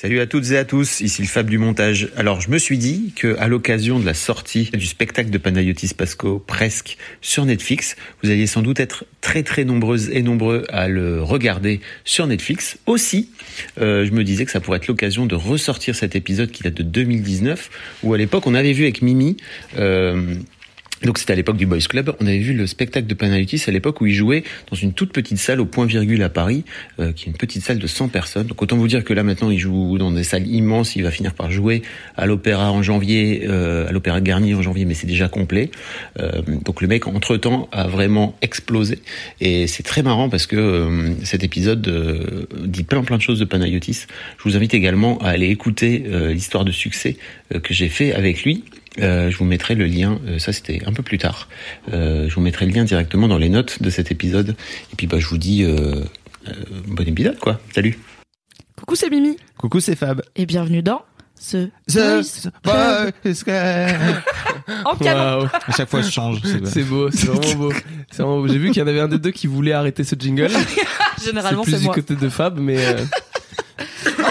Salut à toutes et à tous, ici le Fab du montage. Alors je me suis dit que à l'occasion de la sortie du spectacle de Panayotis Pasco presque sur Netflix, vous alliez sans doute être très très nombreuses et nombreux à le regarder sur Netflix. Aussi, euh, je me disais que ça pourrait être l'occasion de ressortir cet épisode qui date de 2019, où à l'époque on avait vu avec Mimi. Euh, donc c'était à l'époque du Boys Club. On avait vu le spectacle de Panayotis à l'époque où il jouait dans une toute petite salle au point virgule à Paris, euh, qui est une petite salle de 100 personnes. Donc autant vous dire que là maintenant il joue dans des salles immenses. Il va finir par jouer à l'Opéra en janvier, euh, à l'Opéra Garnier en janvier, mais c'est déjà complet. Euh, donc le mec entre temps a vraiment explosé et c'est très marrant parce que euh, cet épisode euh, dit plein plein de choses de Panayotis. Je vous invite également à aller écouter euh, l'histoire de succès que j'ai fait avec lui. Euh, je vous mettrai le lien, euh, ça c'était un peu plus tard, Euh, je vous mettrai le lien directement dans les notes de cet épisode. Et puis bah, je vous dis euh, euh, bon épisode quoi, salut Coucou, c'est Mimi. Coucou, c'est Fab. Et bienvenue dans ce Voice en canon. À chaque fois, je change. c'est- beau, c'est vraiment beau. C'est vraiment beau. J'ai vu qu'il y en avait un des deux qui voulait arrêter ce jingle. C'est Généralement, plus c'est du moi. côté de Fab, mais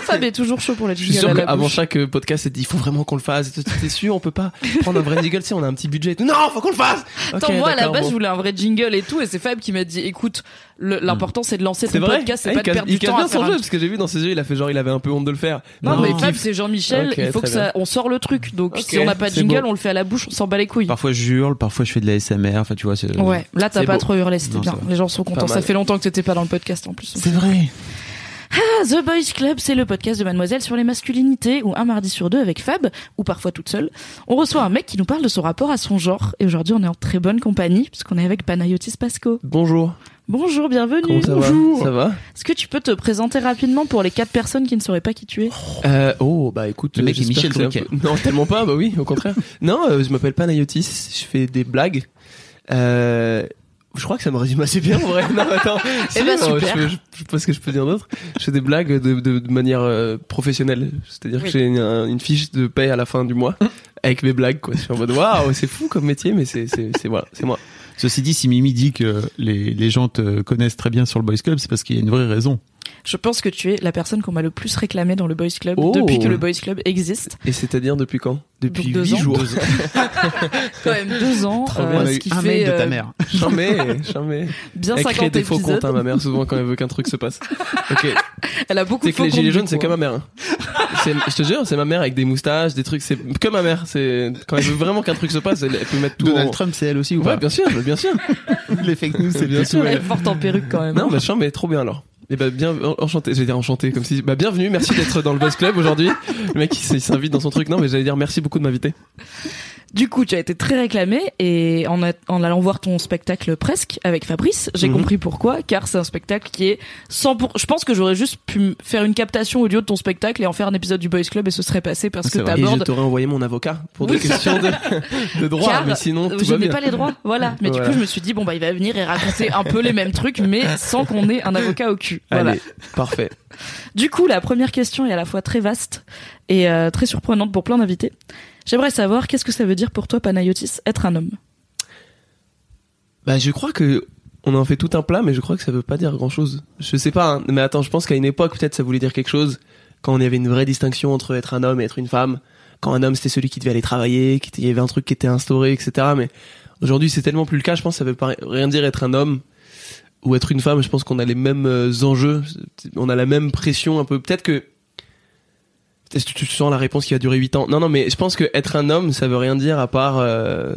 Fab est toujours chaud pour la je suis sûr qu'avant chaque euh, podcast, c'est dit, il faut vraiment qu'on le fasse. T'es sûr, on peut pas prendre un vrai jingle? Si on a un petit budget. Non, faut qu'on le fasse! Attends, moi, à la base, bon. je voulais un vrai jingle et tout, et c'est Fab qui m'a dit, écoute, l'important, c'est de lancer ton vrai? podcast, Ah, c'est pas il de perdre il du temps bien à son jeu, parce que j'ai vu dans ses yeux, il a fait genre, il avait un peu honte de le faire. Non, mais il Fab, c'est Jean-Michel, il faut que ça, on sort le truc. Donc, si on n'a pas de jingle, beau. on le fait à la bouche, on s'en bat les couilles. Parfois, je hurle, parfois, je fais de la SMR. Enfin, tu vois, c'est. Ouais, là, t'as pas beau. trop hurlé, c'était bien. Les gens sont contents. Pas Ça fait longtemps que t'étais pas dans le podcast en plus. C'est vrai. Ah, The Boys Club, c'est le podcast de Mademoiselle sur les masculinités, où un mardi sur deux avec Fab, ou parfois toute seule, on reçoit un mec qui nous parle de son rapport à son genre. Et aujourd'hui, on est en très bonne compagnie, puisqu'on est avec Panayotis Pasco. Bonjour. Bonjour, bienvenue. Comment ça Bonjour. va? Ça va? Est-ce que tu peux te présenter rapidement pour les quatre personnes qui ne sauraient pas qui tu es? Euh, oh, bah écoute, Le euh, mec est j'espère Michel Drucker. peu- Non, tellement pas, bah oui, au contraire. non, euh, je m'appelle Panayotis, je fais des blagues. Euh, je crois que ça me résume assez bien, en vrai. Non, attends. Si, ben, non, super. Je, je, je sais pas ce que je peux dire d'autre. Je fais des blagues de, de, de manière euh, professionnelle. C'est-à-dire Oui. que j'ai une, une fiche de paie à la fin du mois avec mes blagues, quoi. Je suis en mode, waouh, c'est fou comme métier, mais c'est, c'est, c'est, voilà, c'est moi. Ceci dit, si Mimi dit que les, les gens te connaissent très bien sur le Boys Club, c'est parce qu'il y a une vraie raison. Je pense que tu es la personne qu'on m'a le plus réclamé dans le Boys Club Oh. depuis que le Boys Club existe. Et c'est-à-dire depuis quand? Depuis Donc, deux huit ans. jours. Quand même deux ans, euh, bien. Ce qui un fait mail de ta euh, mère. Jamais, jamais. bien Elle crée 50 des faux épisodes. comptes, hein, ma mère, souvent quand elle veut qu'un truc se passe. Ok. Elle a beaucoup de C'est que faux les gilets comptes, jaunes, c'est comme hein. ma mère. hein. Je te jure, c'est ma mère avec des moustaches, des trucs. C'est que ma mère. C'est quand elle veut vraiment qu'un truc se passe, elle, elle peut mettre tout. Donald en... Trump, c'est elle aussi ou Ouais, pas? bien sûr, bien sûr. Les fake news, c'est Bien bien sûr. Elle est forte en perruque quand même. Non, bah chiant, mais trop bien alors. Et bah bien enchanté, j'allais dire enchanté comme si bah bienvenue, merci d'être dans le Buzz Club aujourd'hui. Le mec il s'invite dans son truc. Non, mais j'allais dire merci beaucoup de m'inviter. Du coup, tu as été très réclamé et en, a- en allant voir ton spectacle presque avec Fabrice, j'ai Mhm. compris pourquoi, car c'est un spectacle qui est 100 pour... Je pense que j'aurais juste pu faire une captation audio de ton spectacle et en faire un épisode du Boys Club et ce serait passé parce Ah, que vrai. Et je t'abordes t'aurais envoyé mon avocat pour des Oui. questions de, de droit, Car mais sinon tout je n'ai pas les droits, voilà. Mais Voilà. du coup, je me suis dit bon bah il va venir et raconter un peu les mêmes trucs, mais sans qu'on ait un avocat au cul. Voilà. Allez, parfait. Du coup, la première question est à la fois très vaste et euh, très surprenante pour plein d'invités. J'aimerais savoir qu'est-ce que ça veut dire pour toi, Panayotis, être un homme? Bah, je crois que on en fait tout un plat, mais je crois que ça veut pas dire grand chose. Je sais pas, hein, mais attends, je pense qu'à une époque, peut-être ça voulait dire quelque chose, quand on avait une vraie distinction entre être un homme et être une femme. Quand un homme, c'était celui qui devait aller travailler, qui était- il y avait un truc qui était instauré, etc. Mais aujourd'hui, c'est tellement plus le cas, je pense que ça veut pas rien dire être un homme ou être une femme. Je pense qu'on a les mêmes euh, enjeux, on a la même pression un peu. Peut-être que Est-ce que tu sens la réponse qui a duré 8 ans? Non, non, mais je pense que être un homme, ça veut rien dire à part euh,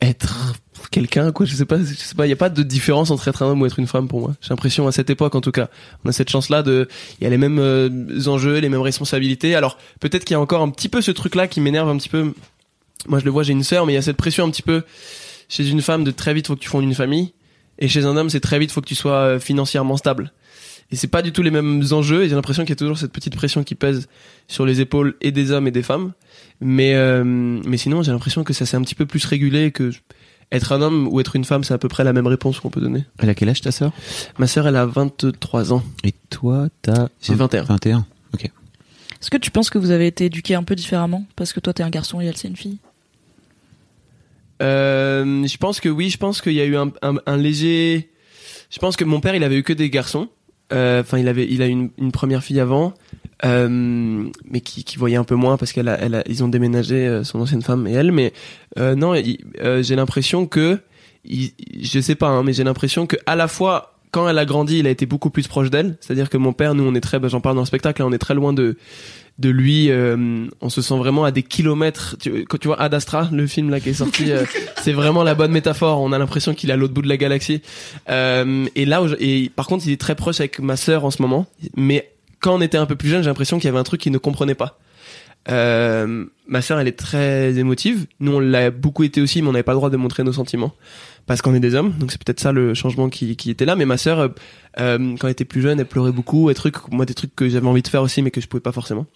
être quelqu'un, quoi. Je sais pas, je sais pas. Il y a pas de différence entre être un homme ou être une femme pour moi. J'ai l'impression à cette époque, en tout cas, on a cette chance-là de. Il y a les mêmes euh, enjeux, les mêmes responsabilités. Alors peut-être qu'il y a encore un petit peu ce truc-là qui m'énerve un petit peu. Moi, je le vois, j'ai une sœur, mais il y a cette pression un petit peu chez une femme de très vite faut que tu fondes une famille, et chez un homme, c'est très vite faut que tu sois euh, financièrement stable. Et c'est pas du tout les mêmes enjeux et j'ai l'impression qu'il y a toujours cette petite pression qui pèse sur les épaules et des hommes et des femmes mais euh, mais sinon j'ai l'impression que ça s'est un petit peu plus régulé que être un homme ou être une femme c'est à peu près la même réponse qu'on peut donner Elle a quel âge ta sœur? Ma sœur elle a 23 ans Et toi, t'as J'ai 21. 21. Est-ce que tu penses que vous avez été éduqués un peu différemment? Parce que toi, t'es un garçon et elle, c'est une fille. Euh, je pense que oui, je pense qu'il y a eu un, un, un léger. Je pense que mon père, il avait eu que des garçons. Euh, Enfin, il avait, il a une, une première fille avant, euh, mais qui, qui voyait un peu moins parce qu'elle a, elle a, ils ont déménagé euh, son ancienne femme et elle. Mais non, j'ai l'impression que, il- je sais pas, hein, mais j'ai l'impression que à la fois quand elle a grandi, il a été beaucoup plus proche d'elle. C'est-à-dire que mon père, nous, on est très, bah, j'en parle dans le spectacle, là, on est très loin de de lui. euh, on se sent vraiment à des kilomètres. Tu, quand tu vois Ad Astra, le film là qui est sorti, euh, c'est vraiment la bonne métaphore. On a l'impression qu'il est à l'autre bout de la galaxie. Euh, et là, et par contre, il est très proche avec ma sœur en ce moment. Mais quand on était un peu plus jeune, j'ai l'impression qu'il y avait un truc qu'il ne comprenait pas. Euh, ma sœur, elle est très émotive. Nous, on l'a beaucoup été aussi, mais on n'avait pas le droit de montrer nos sentiments parce qu'on est des hommes. Donc c'est peut-être ça le changement qui, qui était là. Mais ma sœur, euh, quand elle était plus jeune, elle pleurait beaucoup. Et trucs, moi, des trucs que j'avais envie de faire aussi, mais que je pouvais pas forcément.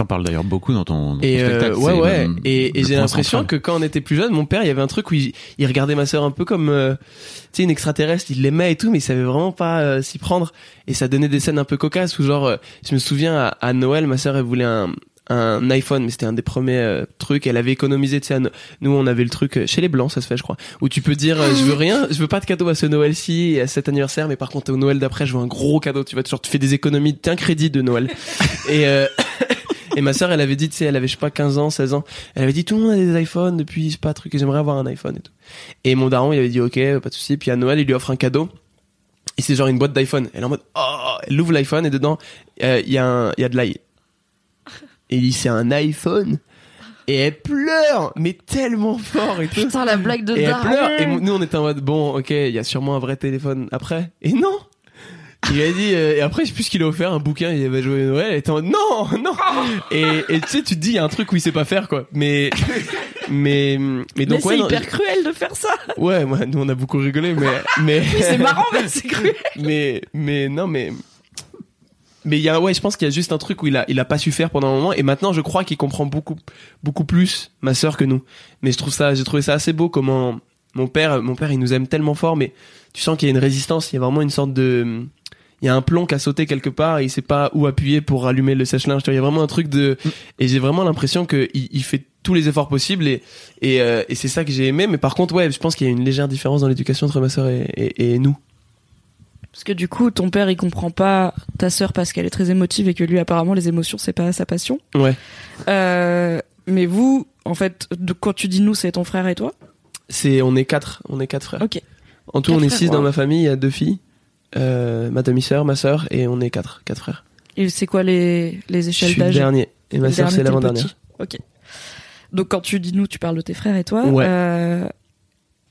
T'en parles d'ailleurs beaucoup dans ton, dans Et euh, spectacle. ouais, ouais. le- Et, j'ai l'impression que quand on était plus jeune, mon père, il y avait un truc où il, il regardait ma sœur un peu comme, euh, tu sais, une extraterrestre. Il l'aimait et tout, mais il savait vraiment pas euh, s'y prendre. Et ça donnait des scènes un peu cocasses où genre, euh, je me souviens à, à Noël, ma sœur, elle voulait un un iPhone, mais c'était un des premiers trucs. Elle avait économisé, tu sais, nous on avait le truc chez les blancs, ça se fait, je crois, où tu peux dire, je veux rien, je veux pas de cadeau à ce Noël-ci et à cet anniversaire, mais par contre au Noël d'après, je veux un gros cadeau. Tu vois, genre tu fais des économies, t'as un crédit de Noël. et et ma sœur, elle avait dit, tu sais, elle avait, je sais pas, 15 ans, 16 ans. Elle avait dit, tout le monde a des iPhones depuis, je sais pas, truc, j'aimerais avoir un iPhone et tout. Et mon daron, il avait dit, ok, pas de souci. Puis à Noël, il lui offre un cadeau. Et c'est genre une boîte d'iPhone. Elle est en mode, oh, elle ouvre l'iPhone et dedans, euh, il y a un, il y a de l'ail. Et il dit, c'est un iPhone. Et elle pleure, mais tellement fort et tout. Putain, la blague de Et elle pleure. Et nous, on était en mode, bon, ok, il y a sûrement un vrai téléphone après. Et non! Il a dit, euh, et après, je sais plus ce qu'il a offert, un bouquin, il avait joué Noël, elle était en non, non! Et, et tu sais, tu te dis, il y a un truc où il sait pas faire, quoi. Mais, mais, mais Mais donc, ouais, c'est non, hyper cruel de faire ça. ouais, moi, nous, on a beaucoup rigolé, mais, mais, C'est marrant, mais c'est cruel. mais, mais, non, mais, mais il y a, ouais, je pense qu'il y a juste un truc où il a, il a pas su faire pendant un moment, et maintenant, je crois qu'il comprend beaucoup, beaucoup plus ma sœur que nous. Mais je trouve ça, j'ai trouvé ça assez beau comment mon père, mon père, il nous aime tellement fort, mais tu sens qu'il y a une résistance, il y a vraiment une sorte de, il y a un plomb qui a sauté quelque part et il sait pas où appuyer pour allumer le sèche-linge. Il y a vraiment un truc de, et j'ai vraiment l'impression que il, il fait tous les efforts possibles et et, euh, et c'est ça que j'ai aimé. Mais par contre, ouais, je pense qu'il y a une légère différence dans l'éducation entre ma sœur et, et, et nous. Parce que du coup, ton père, il comprend pas ta sœur parce qu'elle est très émotive et que lui, apparemment, les émotions, c'est pas sa passion. Ouais. Euh, mais vous, en fait, de, quand tu dis nous, c'est ton frère et toi? C'est, on est quatre, on est quatre frères. Ok. En tout, Quatre on est frères, six dans ma famille. Il y a deux filles, euh, ma demi-sœur, ma sœur, et on est quatre, quatre frères. Et c'est quoi les, les Je échelles suis le d'âge dernier et ma Le sœur c'est l'avant-dernière. Ok. Donc quand tu dis nous, tu parles de tes frères et toi. Ouais. Euh,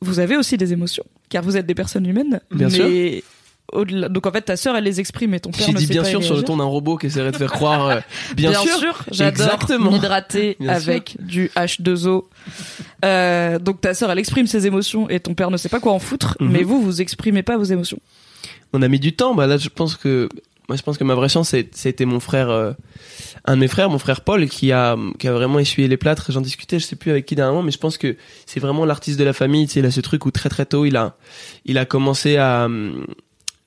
vous avez aussi des émotions, car vous êtes des personnes humaines. Bien mais Au-delà, donc en fait, ta sœur, elle les exprime, et ton père J'ai dit bien sûr sur le ton d'un robot qui essaierait de faire croire. euh, bien, sûr. j'adore Exactement. m'hydrater Bien avec du H2O. Euh, donc ta sœur, elle exprime ses émotions et ton père ne sait pas quoi en foutre, Mhm. mais vous, vous exprimez pas vos émotions. On a mis du temps. Bah là, je pense que moi, je pense que ma vraie chance, c'était mon frère, euh, un de mes frères, mon frère Paul, qui a qui a vraiment essuyé les plâtres. J'en discutais, je sais plus avec qui dernièrement, mais je pense que c'est vraiment l'artiste de la famille. Tu sais, il a ce truc où très très tôt, il a il a commencé à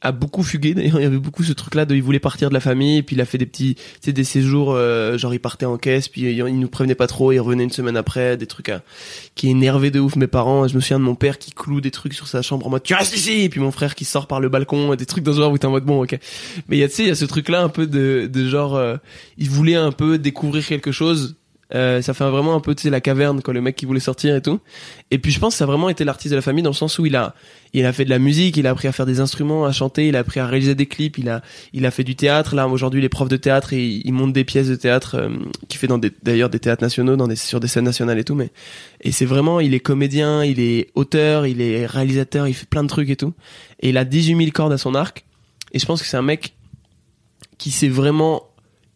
à beaucoup d'ailleurs il y avait beaucoup ce truc là de il voulait partir de la famille et puis il a fait des petits tu sais des séjours euh, genre il partait en caisse puis il, nous prévenait pas trop il revenait une semaine après des trucs à, qui énervaient de ouf mes parents. Je me souviens de mon père qui cloue des trucs sur sa chambre en mode tu restes ici! Et puis mon frère qui sort par le balcon des trucs dans ce genre où t'es en mode bon ok. Mais il y a tu sais il y a ce truc là un peu de de genre euh, il voulait un peu découvrir quelque chose euh, ça fait vraiment un peu tu sais la caverne quand le mec qui voulait sortir et tout et puis je pense que ça a vraiment été l'artiste de la famille dans le sens où il a il a fait de la musique, il a appris à faire des instruments, à chanter, il a appris à réaliser des clips, il a il a fait du théâtre. Là aujourd'hui, il est prof de théâtre et il monte des pièces de théâtre euh, qui fait dans des d'ailleurs des théâtres nationaux, dans des sur des scènes nationales et tout. Mais et c'est vraiment, il est comédien, il est auteur, il est réalisateur, il fait plein de trucs et tout. Et il a 18 000 cordes à son arc. Et je pense que c'est un mec qui sait vraiment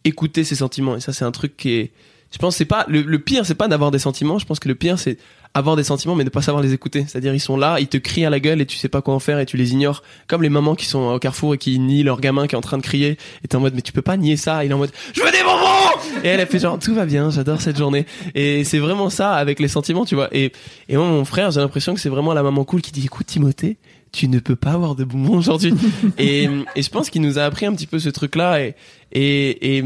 écouter ses sentiments. Et ça, c'est un truc qui est je pense que c'est pas le, le pire c'est pas d'avoir des sentiments. Je pense que le pire c'est avoir des sentiments mais ne pas savoir les écouter. C'est-à-dire ils sont là ils te crient à la gueule et tu sais pas quoi en faire et tu les ignores. Comme les mamans qui sont au carrefour et qui nient leur gamin qui est en train de crier et t'es en mode mais tu peux pas nier ça. Il est en mode je veux des bonbons! Et elle a fait genre tout va bien j'adore cette journée. Et c'est vraiment ça avec les sentiments tu vois. Et et moi mon frère j'ai l'impression que c'est vraiment la maman cool qui dit écoute Timothée tu ne peux pas avoir de bonbons aujourd'hui. Et et je pense qu'il nous a appris un petit peu ce truc là et et et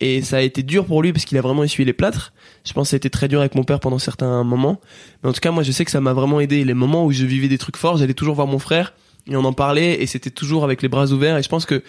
et ça a été dur pour lui parce qu'il a vraiment essuyé les plâtres. Je pense que ça a été très dur avec mon père pendant certains moments. Mais en tout cas, moi, je sais que ça m'a vraiment aidé. Les moments où je vivais des trucs forts, j'allais toujours voir mon frère et on en parlait et c'était toujours avec les bras ouverts. Et je pense que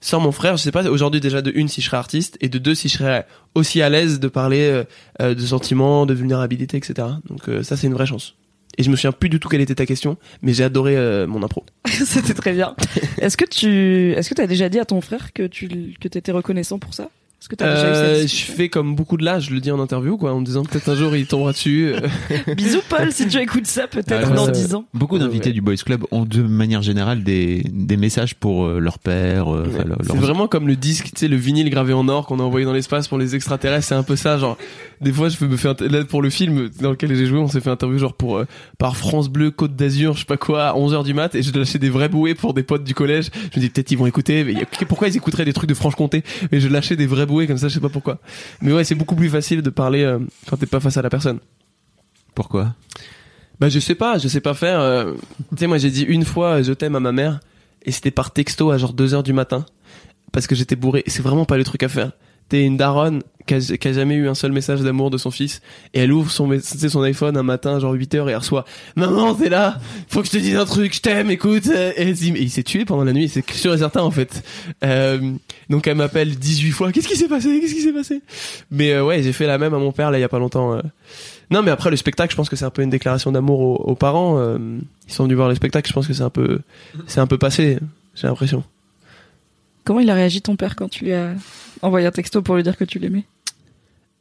sans mon frère, je sais pas aujourd'hui déjà de une si je serais artiste et de deux si je serais aussi à l'aise de parler euh, euh, de sentiments, de vulnérabilité, etc. Donc euh, ça, c'est une vraie chance. Et je me souviens plus du tout quelle était ta question, mais j'ai adoré euh, mon impro. C'était très bien. Est-ce que tu, est-ce que t'as déjà dit à ton frère que tu, que t'étais reconnaissant pour ça? Est-ce que t'as déjà eu Euh, cette je discussion fais comme beaucoup de là, je le dis en interview, quoi, en me disant peut-être un jour il tombera dessus. euh. Bisous Paul, si tu écoutes ça, peut-être dans ouais. 10 ans. Beaucoup d'invités Ouais. du Boys Club ont de manière générale des, des messages pour euh, leur père. euh, leur- C'est vraiment comme le disque, tu sais, le vinyle gravé en or qu'on a envoyé dans l'espace pour les extraterrestres. C'est un peu ça, genre. Des fois, je me fais inter- là pour le film dans lequel j'ai joué, on s'est fait interview genre pour euh, par France Bleu Côte d'Azur, je sais pas quoi, à 11h du mat, et je lâchais des vrais bouées pour des potes du collège. Je me dis peut-être ils vont écouter, mais y a- pourquoi ils écouteraient des trucs de Franche-Comté? Mais je lâchais des vrais comme ça, je sais pas pourquoi. Mais ouais, c'est beaucoup plus facile de parler euh, quand t'es pas face à la personne. Pourquoi? Bah je sais pas, je sais pas faire. euh, tu sais moi j'ai dit une fois euh, je t'aime à ma mère et c'était par texto à genre 2 heures du matin parce que j'étais bourré. Et C'est vraiment pas le truc à faire. T'es une daronne qui a, jamais eu un seul message d'amour de son fils et elle ouvre son son iPhone un matin genre 8 heures et elle reçoit maman t'es là faut que je te dise un truc je t'aime écoute et, elle dit, mais il s'est tué pendant la nuit c'est sûr et certain en fait euh, donc elle m'appelle 18 fois qu'est-ce qui s'est passé? Qu'est-ce qui s'est passé mais euh, ouais j'ai fait la même à mon père là il y a pas longtemps euh, non, mais après le spectacle, je pense que c'est un peu une déclaration d'amour aux, aux parents. euh, ils sont venus voir le spectacle, je pense que c'est un peu, c'est un peu passé. J'ai l'impression. Comment il a réagi ton père quand tu lui as envoyé un texto pour lui dire que tu l'aimais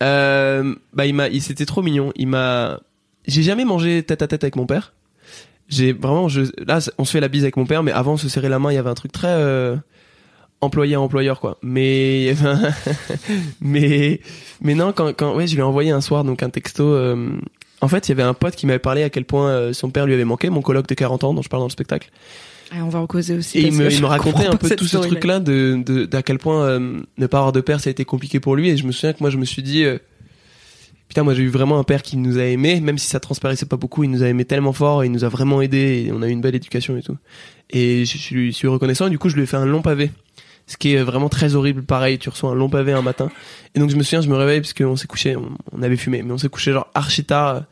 Euh, bah, il m'a, il c'était trop mignon. Il m'a, j'ai jamais mangé tête à tête avec mon père. J'ai vraiment, je, là, on se fait la bise avec mon père, mais avant, se serrer la main, il y avait un truc très euh, employé à employeur, quoi. Mais, mais, mais non, quand, quand, ouais, je lui ai envoyé un soir donc un texto. euh, en fait, il y avait un pote qui m'avait parlé à quel point euh, son père lui avait manqué, mon coloc de 40 ans dont je parle dans le spectacle. Ah, On va en causer aussi. Et il me, que il je me racontait un peu tout ce truc-là de, de, d'à quel point euh, ne pas avoir de père, ça a été compliqué pour lui. Et je me souviens que moi, je me suis dit, euh, putain, moi, j'ai eu vraiment un père qui nous a aimés, même si ça transparaissait pas beaucoup, il nous a aimés tellement fort, et il nous a vraiment aidés, et on a eu une belle éducation et tout. Et je, je lui suis reconnaissant, et du coup, je lui ai fait un long pavé. Ce qui est vraiment très horrible, pareil, tu reçois un long pavé un matin. Et donc, je me souviens, je me réveille, parce qu'on s'est couché, on, on avait fumé, mais on s'est couché genre archi tard.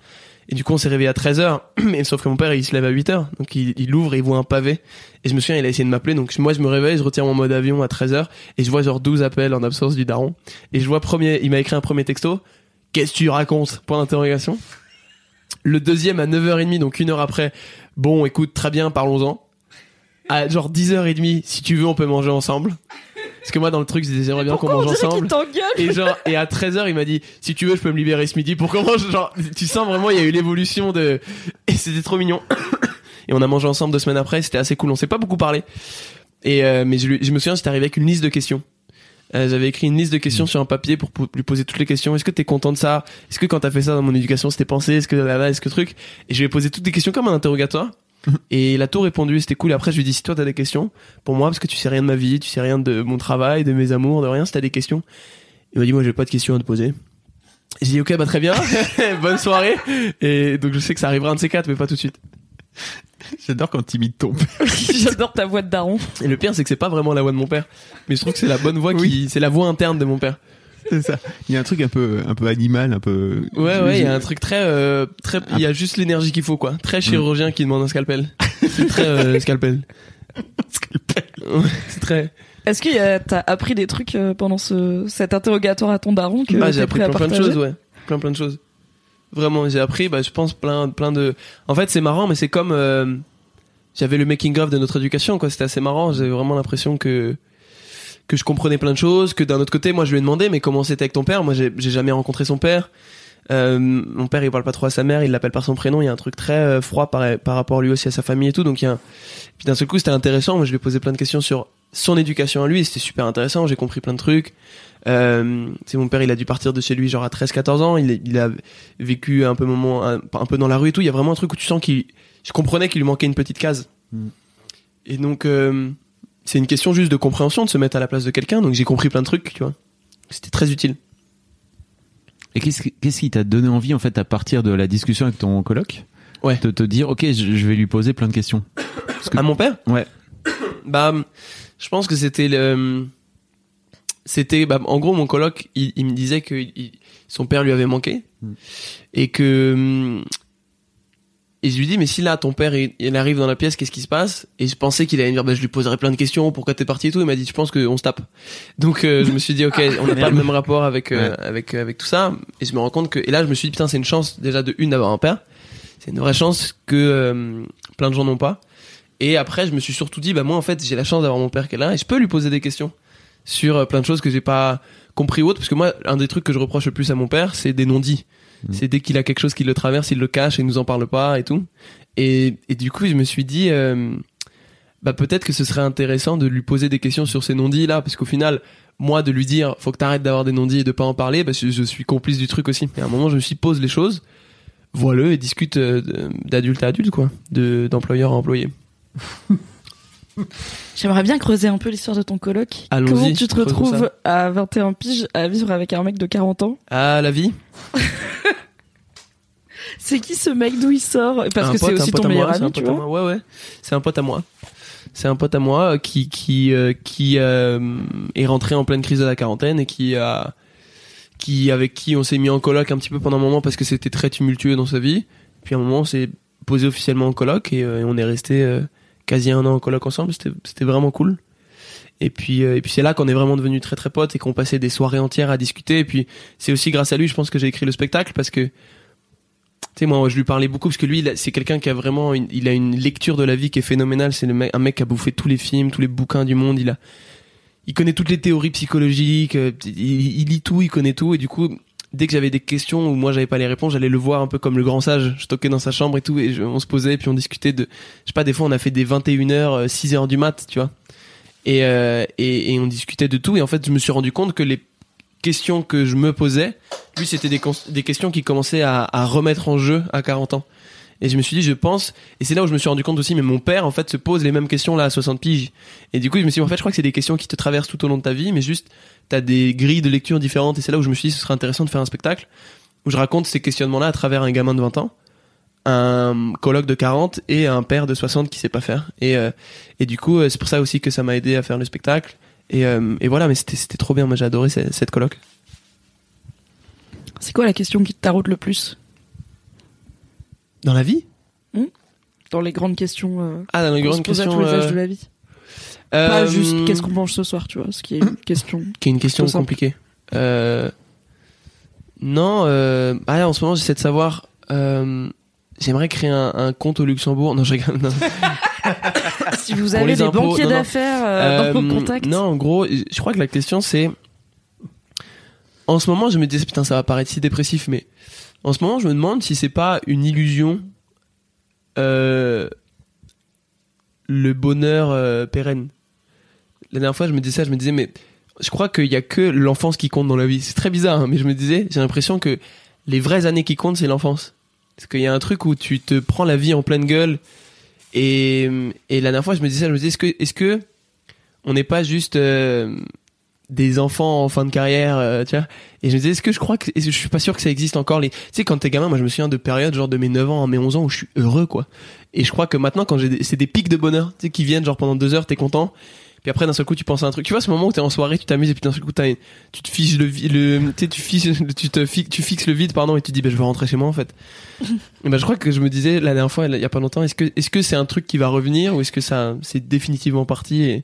Et du coup, on s'est réveillé à 13h, mais sauf que mon père, il se lève à 8h. Donc, il, ouvre et il voit un pavé. Et je me souviens, il a essayé de m'appeler. Donc, moi, je me réveille, je retire mon mode avion à 13h. Et je vois genre 12 appels en absence du daron. Et je vois premier, il m'a écrit un premier texto. Qu'est-ce que tu racontes? Point d'interrogation. Le deuxième à 9h30, donc une heure après. Bon, écoute, très bien, parlons-en. À genre 10h30, si tu veux, on peut manger ensemble. Parce que moi, dans le truc, je disais, j'aimerais bien qu'on mange ensemble. Et genre, et à 13h, il m'a dit, si tu veux, je peux me libérer ce midi pour qu'on mange. Genre, tu sens vraiment, il y a eu l'évolution de, et c'était trop mignon. Et on a mangé ensemble deux semaines après, c'était assez cool. On s'est pas beaucoup parlé. Et, euh, mais je, lui- je me souviens, j'étais arrivé avec une liste de questions. Euh, J'avais écrit une liste de questions sur un papier pour po- lui poser toutes les questions. Est-ce que t'es content de ça? Est-ce que quand t'as fait ça dans mon éducation, c'était pensé? Est-ce que là, là, est-ce que truc? Et je lui ai posé toutes des questions comme un interrogatoire. Et il a tout répondu, c'était cool. Et après, je lui ai dit, si toi t'as des questions, pour moi, parce que tu sais rien de ma vie, tu sais rien de mon travail, de mes amours, de rien, si t'as des questions. Il m'a dit, moi, j'ai pas de questions à te poser. J'ai dit, ok, bah très bien, bonne soirée. Et donc, je sais que ça arrivera un de ces quatre, mais pas tout de suite. J'adore quand t'imites ton père. J'adore ta voix de daron. Et le pire, c'est que c'est pas vraiment la voix de mon père. Mais je trouve que c'est la bonne voix qui, c'est la voix interne de mon père. C'est ça. Il y a un truc un peu, un peu animal, un peu. Ouais, ouais, il y a un truc très, euh, très, il y a juste l'énergie qu'il faut, quoi. Très chirurgien qui demande un scalpel. C'est très, euh, scalpel. Ouais, c'est très, Est-ce que t'as appris des trucs euh, pendant ce, cet interrogatoire à ton daron que bah, j'ai appris plein, plein de choses, ouais. Plein, plein de choses. Vraiment, j'ai appris, bah, je pense plein, plein de. En fait, c'est marrant, mais c'est comme euh, j'avais le making of de notre éducation, quoi. C'était assez marrant. J'avais vraiment l'impression que que je comprenais plein de choses. Que d'un autre côté, moi, je lui ai demandé, mais comment c'était avec ton père? Moi, j'ai jamais rencontré son père. Euh, mon père, il parle pas trop à sa mère, il l'appelle par son prénom. Il y a un truc très euh, froid par, par rapport lui aussi à sa famille et tout. Donc, il y a un... puis d'un seul coup, c'était intéressant. Moi, je lui ai posé plein de questions sur son éducation à lui, c'était super intéressant, j'ai compris plein de trucs. Euh, c'est mon père, il a dû partir de chez lui genre à 13-14 ans, il, il a vécu un peu moment un, un peu dans la rue et tout, il y a vraiment un truc où tu sens qu'il je comprenais qu'il lui manquait une petite case. Mm. Et donc euh, c'est une question juste de compréhension de se mettre à la place de quelqu'un, donc j'ai compris plein de trucs, tu vois. C'était très utile. Et qu'est-ce qui- t'a donné envie, en fait, à partir de la discussion avec ton coloc Ouais. De te dire, ok, je, je vais lui poser plein de questions. Parce que- À mon père? Ouais. Bah, je pense que c'était le. C'était, bah, en gros, mon coloc, il, il me disait que il- son père lui avait manqué Mm. et que. Et je lui dis, mais si là, ton père, il, il arrive dans la pièce, qu'est-ce qui se passe? Et je pensais qu'il allait me dire, bah, je lui poserai plein de questions, pourquoi t'es parti et tout. Il m'a dit, je pense qu'on se tape. Donc, euh, je me suis dit, ok, on n'a pas le même rapport avec, euh, Ouais. avec, euh, avec tout ça. Et je me rends compte que, et là, je me suis dit, putain, c'est une chance, déjà, de une, d'avoir un père. C'est une vraie chance que euh, plein de gens n'ont pas. Et après, je me suis surtout dit, bah moi en fait, j'ai la chance d'avoir mon père qui est là et je peux lui poser des questions sur euh, plein de choses que j'ai pas compris ou autre. Parce que moi, un des trucs que je reproche le plus à mon père, c'est des non-dits. Mhm. C'est dès qu'il a quelque chose qui le traverse, il le cache et il nous en parle pas et tout. Et, et du coup, je me suis dit, euh, bah peut-être que ce serait intéressant de lui poser des questions sur ces non-dits là, parce qu'au final, moi de lui dire, faut que t'arrêtes d'avoir des non-dits et de pas en parler, bah, je, je suis complice du truc aussi. Et à un moment, je me suis pose les choses, vois-le et discute euh, d'adulte à adulte quoi, de d'employeur à employé. J'aimerais bien creuser un peu l'histoire de ton coloc. Comment tu te retrouves à 21 piges à vivre avec un mec de 40 ans? Ah la vie. C'est qui ce mec? D'où il sort? Parce Un que c'est aussi ton meilleur ami, tu vois. Ouais ouais, c'est un pote à moi. C'est un pote à moi euh, qui qui euh, qui euh, est rentré en pleine crise de la quarantaine et qui a qui avec qui on s'est mis en coloc un petit peu pendant un moment parce que c'était très tumultueux dans sa vie. Puis à un moment on s'est posé officiellement en coloc et, euh, et on est resté quasi un an en coloc ensemble. C'était vraiment cool. Et puis euh, et puis c'est là qu'on est vraiment devenus très très potes et qu'on passait des soirées entières à discuter. Et puis c'est aussi grâce à lui, je pense que j'ai écrit le spectacle parce que tu sais, moi, je lui parlais beaucoup parce que lui, c'est quelqu'un qui a vraiment, une, il a une lecture de la vie qui est phénoménale. C'est mec, un mec qui a bouffé tous les films, tous les bouquins du monde. Il a, il connaît toutes les théories psychologiques. euh, Il, il lit tout, il connaît tout. Et du coup, dès que j'avais des questions où moi j'avais pas les réponses, j'allais le voir un peu comme le grand sage. Je toquais dans sa chambre et tout, et on se posait, puis on discutait de, je sais pas, des fois on a fait des 21h, 6h du mat, tu vois. Et, euh, et, on discutait de tout. Et en fait, je me suis rendu compte que les questions que je me posais, lui, c'était des, des questions qui commençaient à remettre en jeu à 40 ans. Et je me suis dit, je pense, et c'est là où je me suis rendu compte aussi, mais mon père, en fait, se pose les mêmes questions là à 60 piges. Et du coup, je me suis dit, en fait, je crois que c'est des questions qui te traversent tout au long de ta vie, mais juste, t'as des grilles de lecture différentes. Et c'est là où je me suis dit, ce serait intéressant de faire un spectacle où je raconte ces questionnements-là à travers un gamin de 20 ans, un coloc de 40 et un père de 60 qui sait pas faire. Et, euh, et du coup, euh, c'est pour ça aussi que ça m'a aidé à faire le spectacle. Et, euh, et voilà, mais c'était trop bien. Moi, j'ai adoré cette, cette coloc. C'est quoi la question qui te tarote le plus? Dans la vie dans les grandes questions euh, Ah, dans les se grandes à questions. tous les âges euh, de la vie Pas euh, juste qu'est-ce qu'on mange ce soir, tu vois, ce qui est une question. Qui est une question compliquée. Euh, non, euh, ah, en ce moment, j'essaie de savoir. euh, J'aimerais créer un, un compte au Luxembourg. Non, je rigole. non. si vous avez des impôts, banquiers d'affaires euh, dans Euh, vos contacts. Non, en gros, je crois que la question c'est. En ce moment, je me dis, putain, ça va paraître si dépressif, mais en ce moment, je me demande si c'est pas une illusion. euh, le bonheur euh, pérenne. La dernière fois, je me disais ça, je me disais, mais je crois qu'il y a que l'enfance qui compte dans la vie. C'est très bizarre, hein, mais je me disais, j'ai l'impression que les vraies années qui comptent, c'est l'enfance. Parce qu'il y a un truc où tu te prends la vie en pleine gueule. Et, et la dernière fois, je me disais ça, je me disais, est-ce que, est-ce que on n'est pas juste euh, des enfants en fin de carrière, euh, tu vois Et je me disais, est-ce que je crois que, je suis pas sûr que ça existe encore les, tu sais, quand t'es gamin, moi je me souviens de périodes genre de mes 9 ans à mes 11 ans où je suis heureux, quoi. Et je crois que maintenant, quand j'ai, des- c'est des pics de bonheur, tu sais, qui viennent genre pendant deux heures, t'es content. Puis après, d'un seul coup, tu penses à un truc. Tu vois, ce moment où t'es en soirée, tu t'amuses, et puis d'un seul coup, t'as, une- tu te fiches le, le, tu sais, tu fiches, tu te fixes, tu fixes le vide, pardon, et tu te dis, bah, je veux rentrer chez moi, en fait. et ben, je crois que je me disais, la dernière fois, il y a pas longtemps, est-ce que, est-ce que c'est un truc qui va revenir, ou est-ce que ça, c'est définitivement parti, et,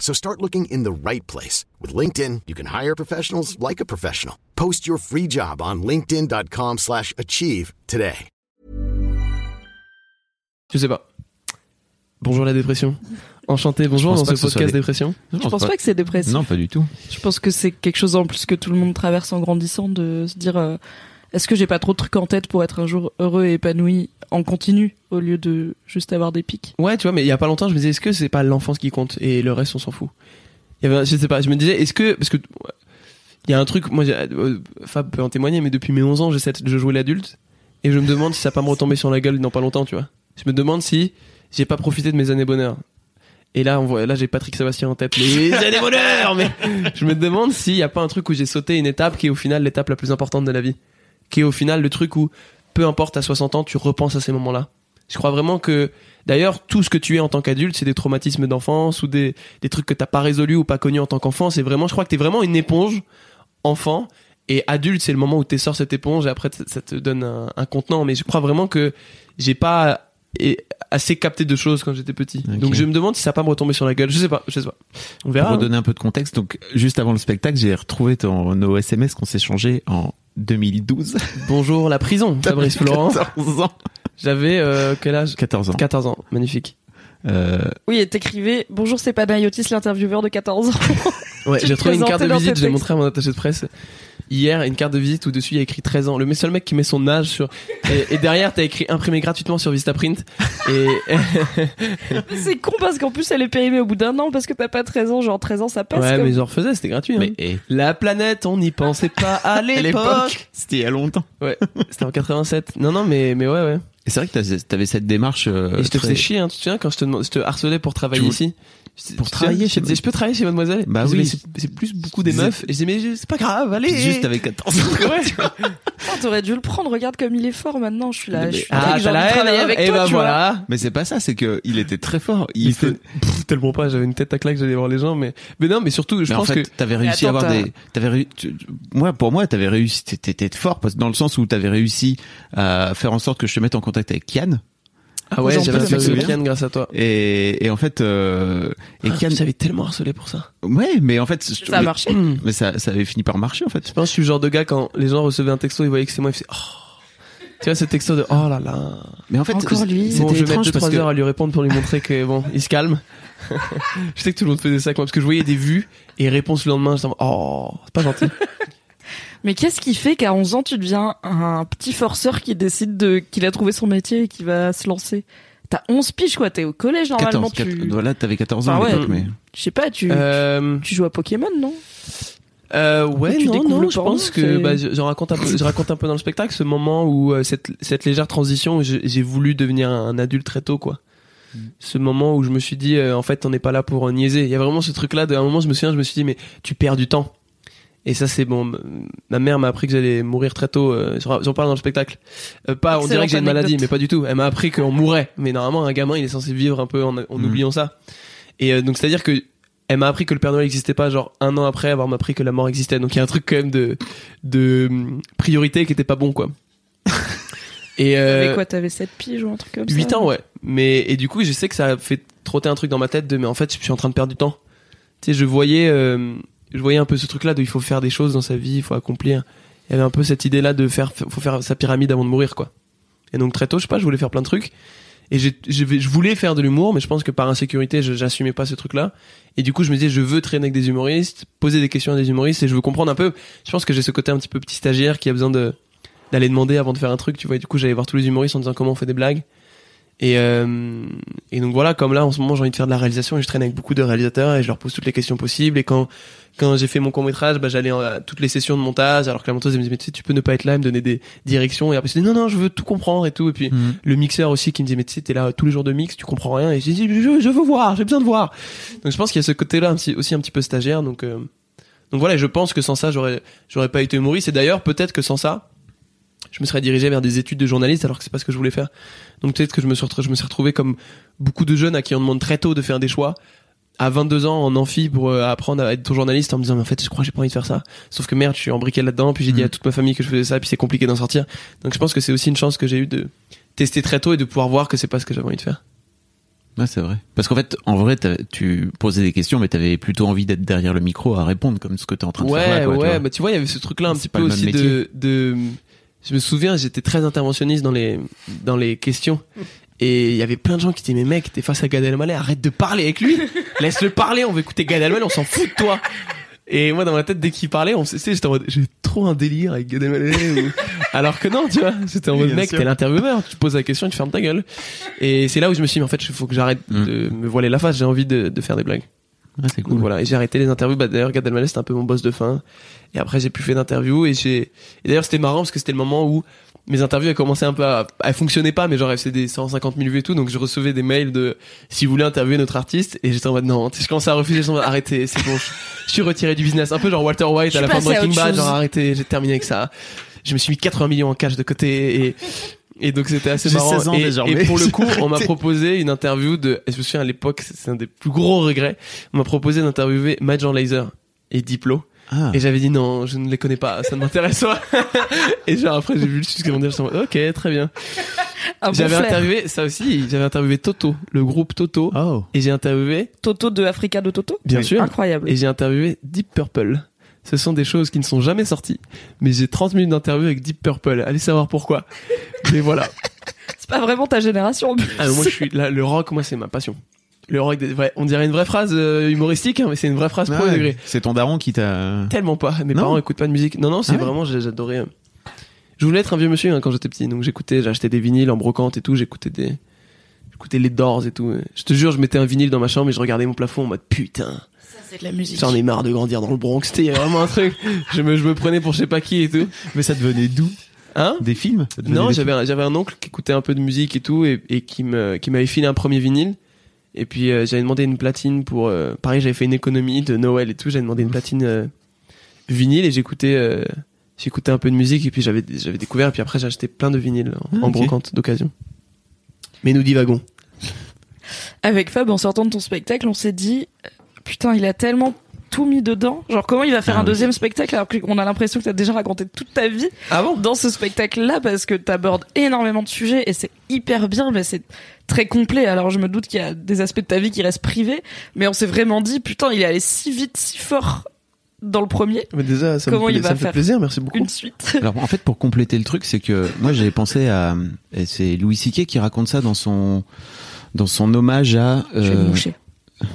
So start looking in the right place. With LinkedIn, you can hire professionals like a professional. Post your free job on linkedin.com/achieve slash achieve today. Je sais pas. Bonjour la dépression. Enchanté, bonjour dans ce podcast des- dépression. Je pense pas que c'est dépressif. Non, pas du tout. Je pense que c'est quelque chose en plus que tout le monde traverse en grandissant de se dire euh, est-ce que j'ai pas trop de trucs en tête pour être un jour heureux et épanoui en continu au lieu de juste avoir des pics? Ouais, tu vois, mais il y a pas longtemps, je me disais, est-ce que c'est pas l'enfance qui compte et le reste, on s'en fout? Il y avait, je sais pas, je me disais, est-ce que, parce que, il y a un truc, moi, euh, Fab peut en témoigner, mais depuis mes 11 ans, j'essaie de jouer l'adulte et je me demande si ça va pas me retomber sur la gueule dans pas longtemps, tu vois. Je me demande si j'ai pas profité de mes années bonheur. Et là, on voit, là, j'ai Patrick Sébastien en tête. Les années bonheur, mais je me demande s'il y a pas un truc où j'ai sauté une étape qui est au final l'étape la plus importante de la vie. Qui est au final le truc où, peu importe à 60 ans, tu repenses à ces moments-là. Je crois vraiment que, d'ailleurs, tout ce que tu es en tant qu'adulte, c'est des traumatismes d'enfance ou des, des trucs que t'as pas résolus ou pas connus en tant qu'enfant. C'est vraiment, je crois que t'es vraiment une éponge, enfant, et adulte, c'est le moment où tu sors cette éponge et après, ça te donne un, un contenant. Mais je crois vraiment que j'ai pas et assez capté de choses quand j'étais petit. Donc je me demande si ça va pas me retomber sur la gueule. Je sais pas, je sais pas. On Pour verra. hein. redonner un peu de contexte, donc juste avant le spectacle, j'ai retrouvé ton, nos SMS qu'on s'est changés en 2012. Bonjour la prison, Fabrice Florent. 14 ans. J'avais euh, quel âge? 14 ans. 14 ans, magnifique. Euh, Oui, et t'écrivais bonjour c'est Panayotis l'intervieweur de 14 ans. Ouais, j'ai trouvé une carte de visite, je l'ai montré à mon attaché de presse hier, une carte de visite où dessus il y a écrit 13 ans. Le seul mec qui met son âge sur et, et derrière t'as écrit imprimé gratuitement sur Vistaprint et c'est con parce qu'en plus elle est périmée au bout d'un an parce que t'as pas 13 ans, genre 13 ans ça passe. ouais, comme- mais j'en refaisais, c'était gratuit. hein. mais eh, La planète, on n'y pensait pas à à l'époque. c'était il y a longtemps. Ouais, c'était en 87. Non, non, mais mais ouais, ouais. Et c'est vrai que t'avais cette démarche. euh, Et je te très- faisais chier, hein, tu te souviens quand je te, je te harcelais pour travailler Tu ici Pour travailler chez je je peux travailler chez Mademoiselle Bah oui. mais c'est- plus beaucoup des meufs. Et je disais, mais c'est pas grave, allez. Juste avec 14 ans. Ouais. T'aurais dû le prendre, regarde comme il est fort maintenant, je suis là, je suis Ah, la haine, travailler hein avec Et toi, bah tu vois. voilà. Mais c'est pas ça, c'est que il était très fort. Il, Il fait. Pff, tellement pas, j'avais une tête à claque, j'allais voir les gens, mais mais non, mais surtout, je Mais en pense fait, que t'avais réussi attends, à avoir des. T'avais réu- Moi, pour moi, t'avais réussi. T'étais fort parce dans le sens où t'avais réussi à faire en sorte que je te mette en contact avec Kian. Ah ouais, j'avais avec Kian grâce à toi. Et, et en fait, euh, et Ah, Kian. j'avais tellement harcelé pour ça. Ouais, mais en fait, je- Ça a mais- marché. Mais ça, ça avait fini par marcher en fait. Je pense que je suis le genre de gars quand les gens recevaient un texto, ils voyaient que c'est moi, ils faisaient oh. Tu vois ce texto de oh là là. Mais en fait, Encore lui. c'était Bon, je vais mettre étrange 2 parce 3 que heures à lui répondre pour lui montrer que bon, il se calme. je sais que tout le monde faisait ça avec moi parce que je voyais des vues et réponses le lendemain, en mode, oh, c'est pas gentil. Mais qu'est-ce qui fait qu'à 11 ans tu deviens un petit forceur qui décide de qu'il a trouvé son métier et qui va se lancer? T'as 11 piges quoi, t'es au collège normalement, 14, tu... voilà, t'avais 14 ans Ah à ouais. l'époque, mais Je sais pas, tu... euh, tu joues à Pokémon, non? Euh, ouais, Tu non, non, je pense que bah, je, je raconte un peu, je raconte un peu dans le spectacle ce moment où euh, cette, cette légère transition, j'ai voulu devenir un adulte très tôt, quoi. Ce moment où je me suis dit, euh, en fait, on n'est pas là pour euh, niaiser. Il y a vraiment ce truc-là. D'un moment, je me souviens, je me suis dit, mais tu perds du temps. Et ça, c'est bon. Ma mère m'a appris que j'allais mourir très tôt. euh, J'en parle dans le spectacle. Euh, pas, on dirait que j'ai une maladie, mais pas du tout. Elle m'a appris qu'on mourait. Mais normalement, un gamin, il est censé vivre un peu en, en Mhm. oubliant ça. Et euh, donc, c'est-à-dire que elle m'a appris que le Père Noël n'existait pas, genre un an après avoir appris que la mort existait. Donc il y a un truc quand même de de hum, priorité qui était pas bon, quoi. Et T'avais euh, quoi, t'avais 7 piges ou un truc comme ça? 8 ans, ouais. Mais et du coup, je sais que ça a fait trotter un truc dans ma tête de mais en fait, je suis en train de perdre du temps. Tu sais, je voyais euh, je voyais un peu ce truc-là de il faut faire des choses dans sa vie, il faut accomplir. Il y avait un peu cette idée-là de faire faut faire sa pyramide avant de mourir, quoi. Et donc très tôt, je sais pas, je voulais faire plein de trucs. Et je, vais- je voulais faire de l'humour, mais je pense que par insécurité, je- j'assumais pas ce truc-là. Et du coup, je me disais, je veux traîner avec des humoristes, poser des questions à des humoristes, et je veux comprendre un peu. Je pense que j'ai ce côté un petit peu petit stagiaire qui a besoin de d'aller demander avant de faire un truc, tu vois. Et du coup, j'allais voir tous les humoristes en disant comment on fait des blagues. Et, euh, et donc voilà, comme là en ce moment j'ai envie de faire de la réalisation et je traîne avec beaucoup de réalisateurs et je leur pose toutes les questions possibles. Et quand quand j'ai fait mon court métrage, bah, j'allais à toutes les sessions de montage alors que la monteuse elle me disait mais tu sais tu peux ne pas être là, elle me donner des directions et après je dis non non je veux tout comprendre et tout. Et puis Mhm. le mixeur aussi qui me dit mais tu sais t'es là tous les jours de mix, tu comprends rien et j'ai dit je, je veux voir, j'ai besoin de voir. Donc je pense qu'il y a ce côté-là un petit- aussi un petit peu stagiaire donc euh, donc voilà, je pense que sans ça j'aurais j'aurais pas été humoriste et d'ailleurs peut-être que sans ça je me serais dirigé vers des études de journaliste alors que c'est pas ce que je voulais faire. Donc peut-être que je me suis retrouvé, je me suis retrouvé comme beaucoup de jeunes à qui on demande très tôt de faire des choix à 22 ans en amphi pour euh, apprendre à être ton journaliste en me disant mais en fait je crois que j'ai pas envie de faire ça. Sauf que merde, je suis embriqué là-dedans puis j'ai dit Mhm. à toute ma famille que je faisais ça puis c'est compliqué d'en sortir. Donc je pense que c'est aussi une chance que j'ai eu de tester très tôt et de pouvoir voir que c'est pas ce que j'avais envie de faire. Ouais, c'est vrai. Parce qu'en fait, en vrai, tu posais des questions, mais t'avais plutôt envie d'être derrière le micro à répondre, comme ce que t'es en train de Ouais, faire là. quoi, tu ouais, vois. bah tu vois, il y avait ce truc-là un petit peu aussi de, de, je me souviens, j'étais très interventionniste dans les, dans les questions. Et il y avait plein de gens qui disaient, mais mec, t'es face à Gad Elmaleh, arrête de parler avec lui. Laisse-le parler, on veut écouter Gad Elmaleh, on s'en fout de toi. Et moi, dans ma tête, dès qu'il parlait, on sais, j'étais en mode, j'ai trop un délire avec Gad Elmaleh. ou- Alors que non, tu vois, c'était en mode, mec, t'es l'intervieweur, tu poses la question, et tu fermes ta gueule. Et c'est là où je me suis dit, mais en fait, il faut que j'arrête Mm. de me voiler la face, j'ai envie de, de faire des blagues. C'est Donc voilà, et j'ai arrêté les interviews. Bah, d'ailleurs, Gad Elmaleh, c'était un peu mon boss de fin. Et après, j'ai plus fait d'interviews. Et j'ai, et d'ailleurs, c'était marrant parce que c'était le moment où mes interviews elles commençaient un peu à, elles fonctionnaient pas, mais genre, elles faisaient des 150 000 vues et tout. Donc, je recevais des mails de, si vous voulez interviewer notre artiste. Et j'étais en mode, non, je commençais à refuser, j'étais en mode, arrêtez, c'est bon, je, je suis retiré du business. Un peu genre Walter White Je à la fin de Breaking Bad, genre, arrêtez, j'ai terminé avec ça. Je me suis mis 80 millions en cash de côté et, et donc c'était assez J'ai marrant. 16 ans et, désormais. et pour le coup, on m'a proposé une interview de, je me souviens à l'époque, c'est un des plus gros regrets. On m'a proposé d'interviewer Major Laser et Diplo. Ah. Et j'avais dit non, je ne les connais pas, ça ne m'intéresse pas. et genre après j'ai vu le sujet mondial, en mode ok, très bien. Bon J'avais interviewé, ça aussi, j'avais interviewé Toto, le groupe Toto. Oh. Et j'ai interviewé, Toto de Africa de Toto? bien sûr, Incroyable. et j'ai interviewé Deep Purple. Ce sont des choses qui ne sont jamais sorties. Mais j'ai 30 minutes d'interview avec Deep Purple. Allez savoir pourquoi. Mais voilà. C'est pas vraiment ta génération. en plus. Ah, moi, je suis là, le rock, moi, c'est ma passion. Le rock, des on dirait une vraie phrase euh, humoristique, hein, mais c'est une vraie phrase Ah ouais. degré. C'est ton daron qui t'a. Tellement pas. Mes Non. parents écoutent pas de musique. Non, non, c'est Ah vraiment, j'adorais. euh. Je voulais être un vieux monsieur hein, quand j'étais petit, donc j'écoutais, j'achetais des vinyles en brocante et tout, j'écoutais des, j'écoutais les Doors et tout. Je te jure, je mettais un vinyle dans ma chambre et je regardais mon plafond en mode putain, C'est de la musique. j'en ai marre de grandir dans le Bronx. C'était il y avait vraiment un truc. Je me, je me prenais pour je sais pas qui et tout. Mais ça devenait d'où? Hein? Des films? Ça Non, j'avais un, j'avais un oncle qui écoutait un peu de musique et tout et, et qui me qui m'avait filé un premier vinyle. Et puis euh, j'avais demandé une platine pour euh, pareil, j'avais fait une économie de Noël et tout, j'avais demandé une platine euh, vinyle et j'écoutais euh, j'écoutais un peu de musique et puis j'avais j'avais découvert et puis après j'ai acheté plein de vinyles en, Ah, en brocante d'occasion. Mais nous divagons. Avec Fab, en sortant de ton spectacle, on s'est dit, putain, il a tellement tout mis dedans. Genre, comment il va faire Ah un deuxième spectacle alors qu'on a l'impression que t'as déjà raconté toute ta vie Ah bon dans ce spectacle-là parce que t'abordes énormément de sujets et c'est hyper bien, mais c'est très complet. Alors, je me doute qu'il y a des aspects de ta vie qui restent privés, mais on s'est vraiment dit, putain, il est allé si vite, si fort dans le premier. Mais déjà ça Comment me, il va ça me fait faire plaisir, merci beaucoup. Une suite. Alors en fait pour compléter le truc c'est que moi j'avais pensé à et c'est Louis C.K. qui raconte ça dans son dans son hommage à Je vais euh, me moucher. tu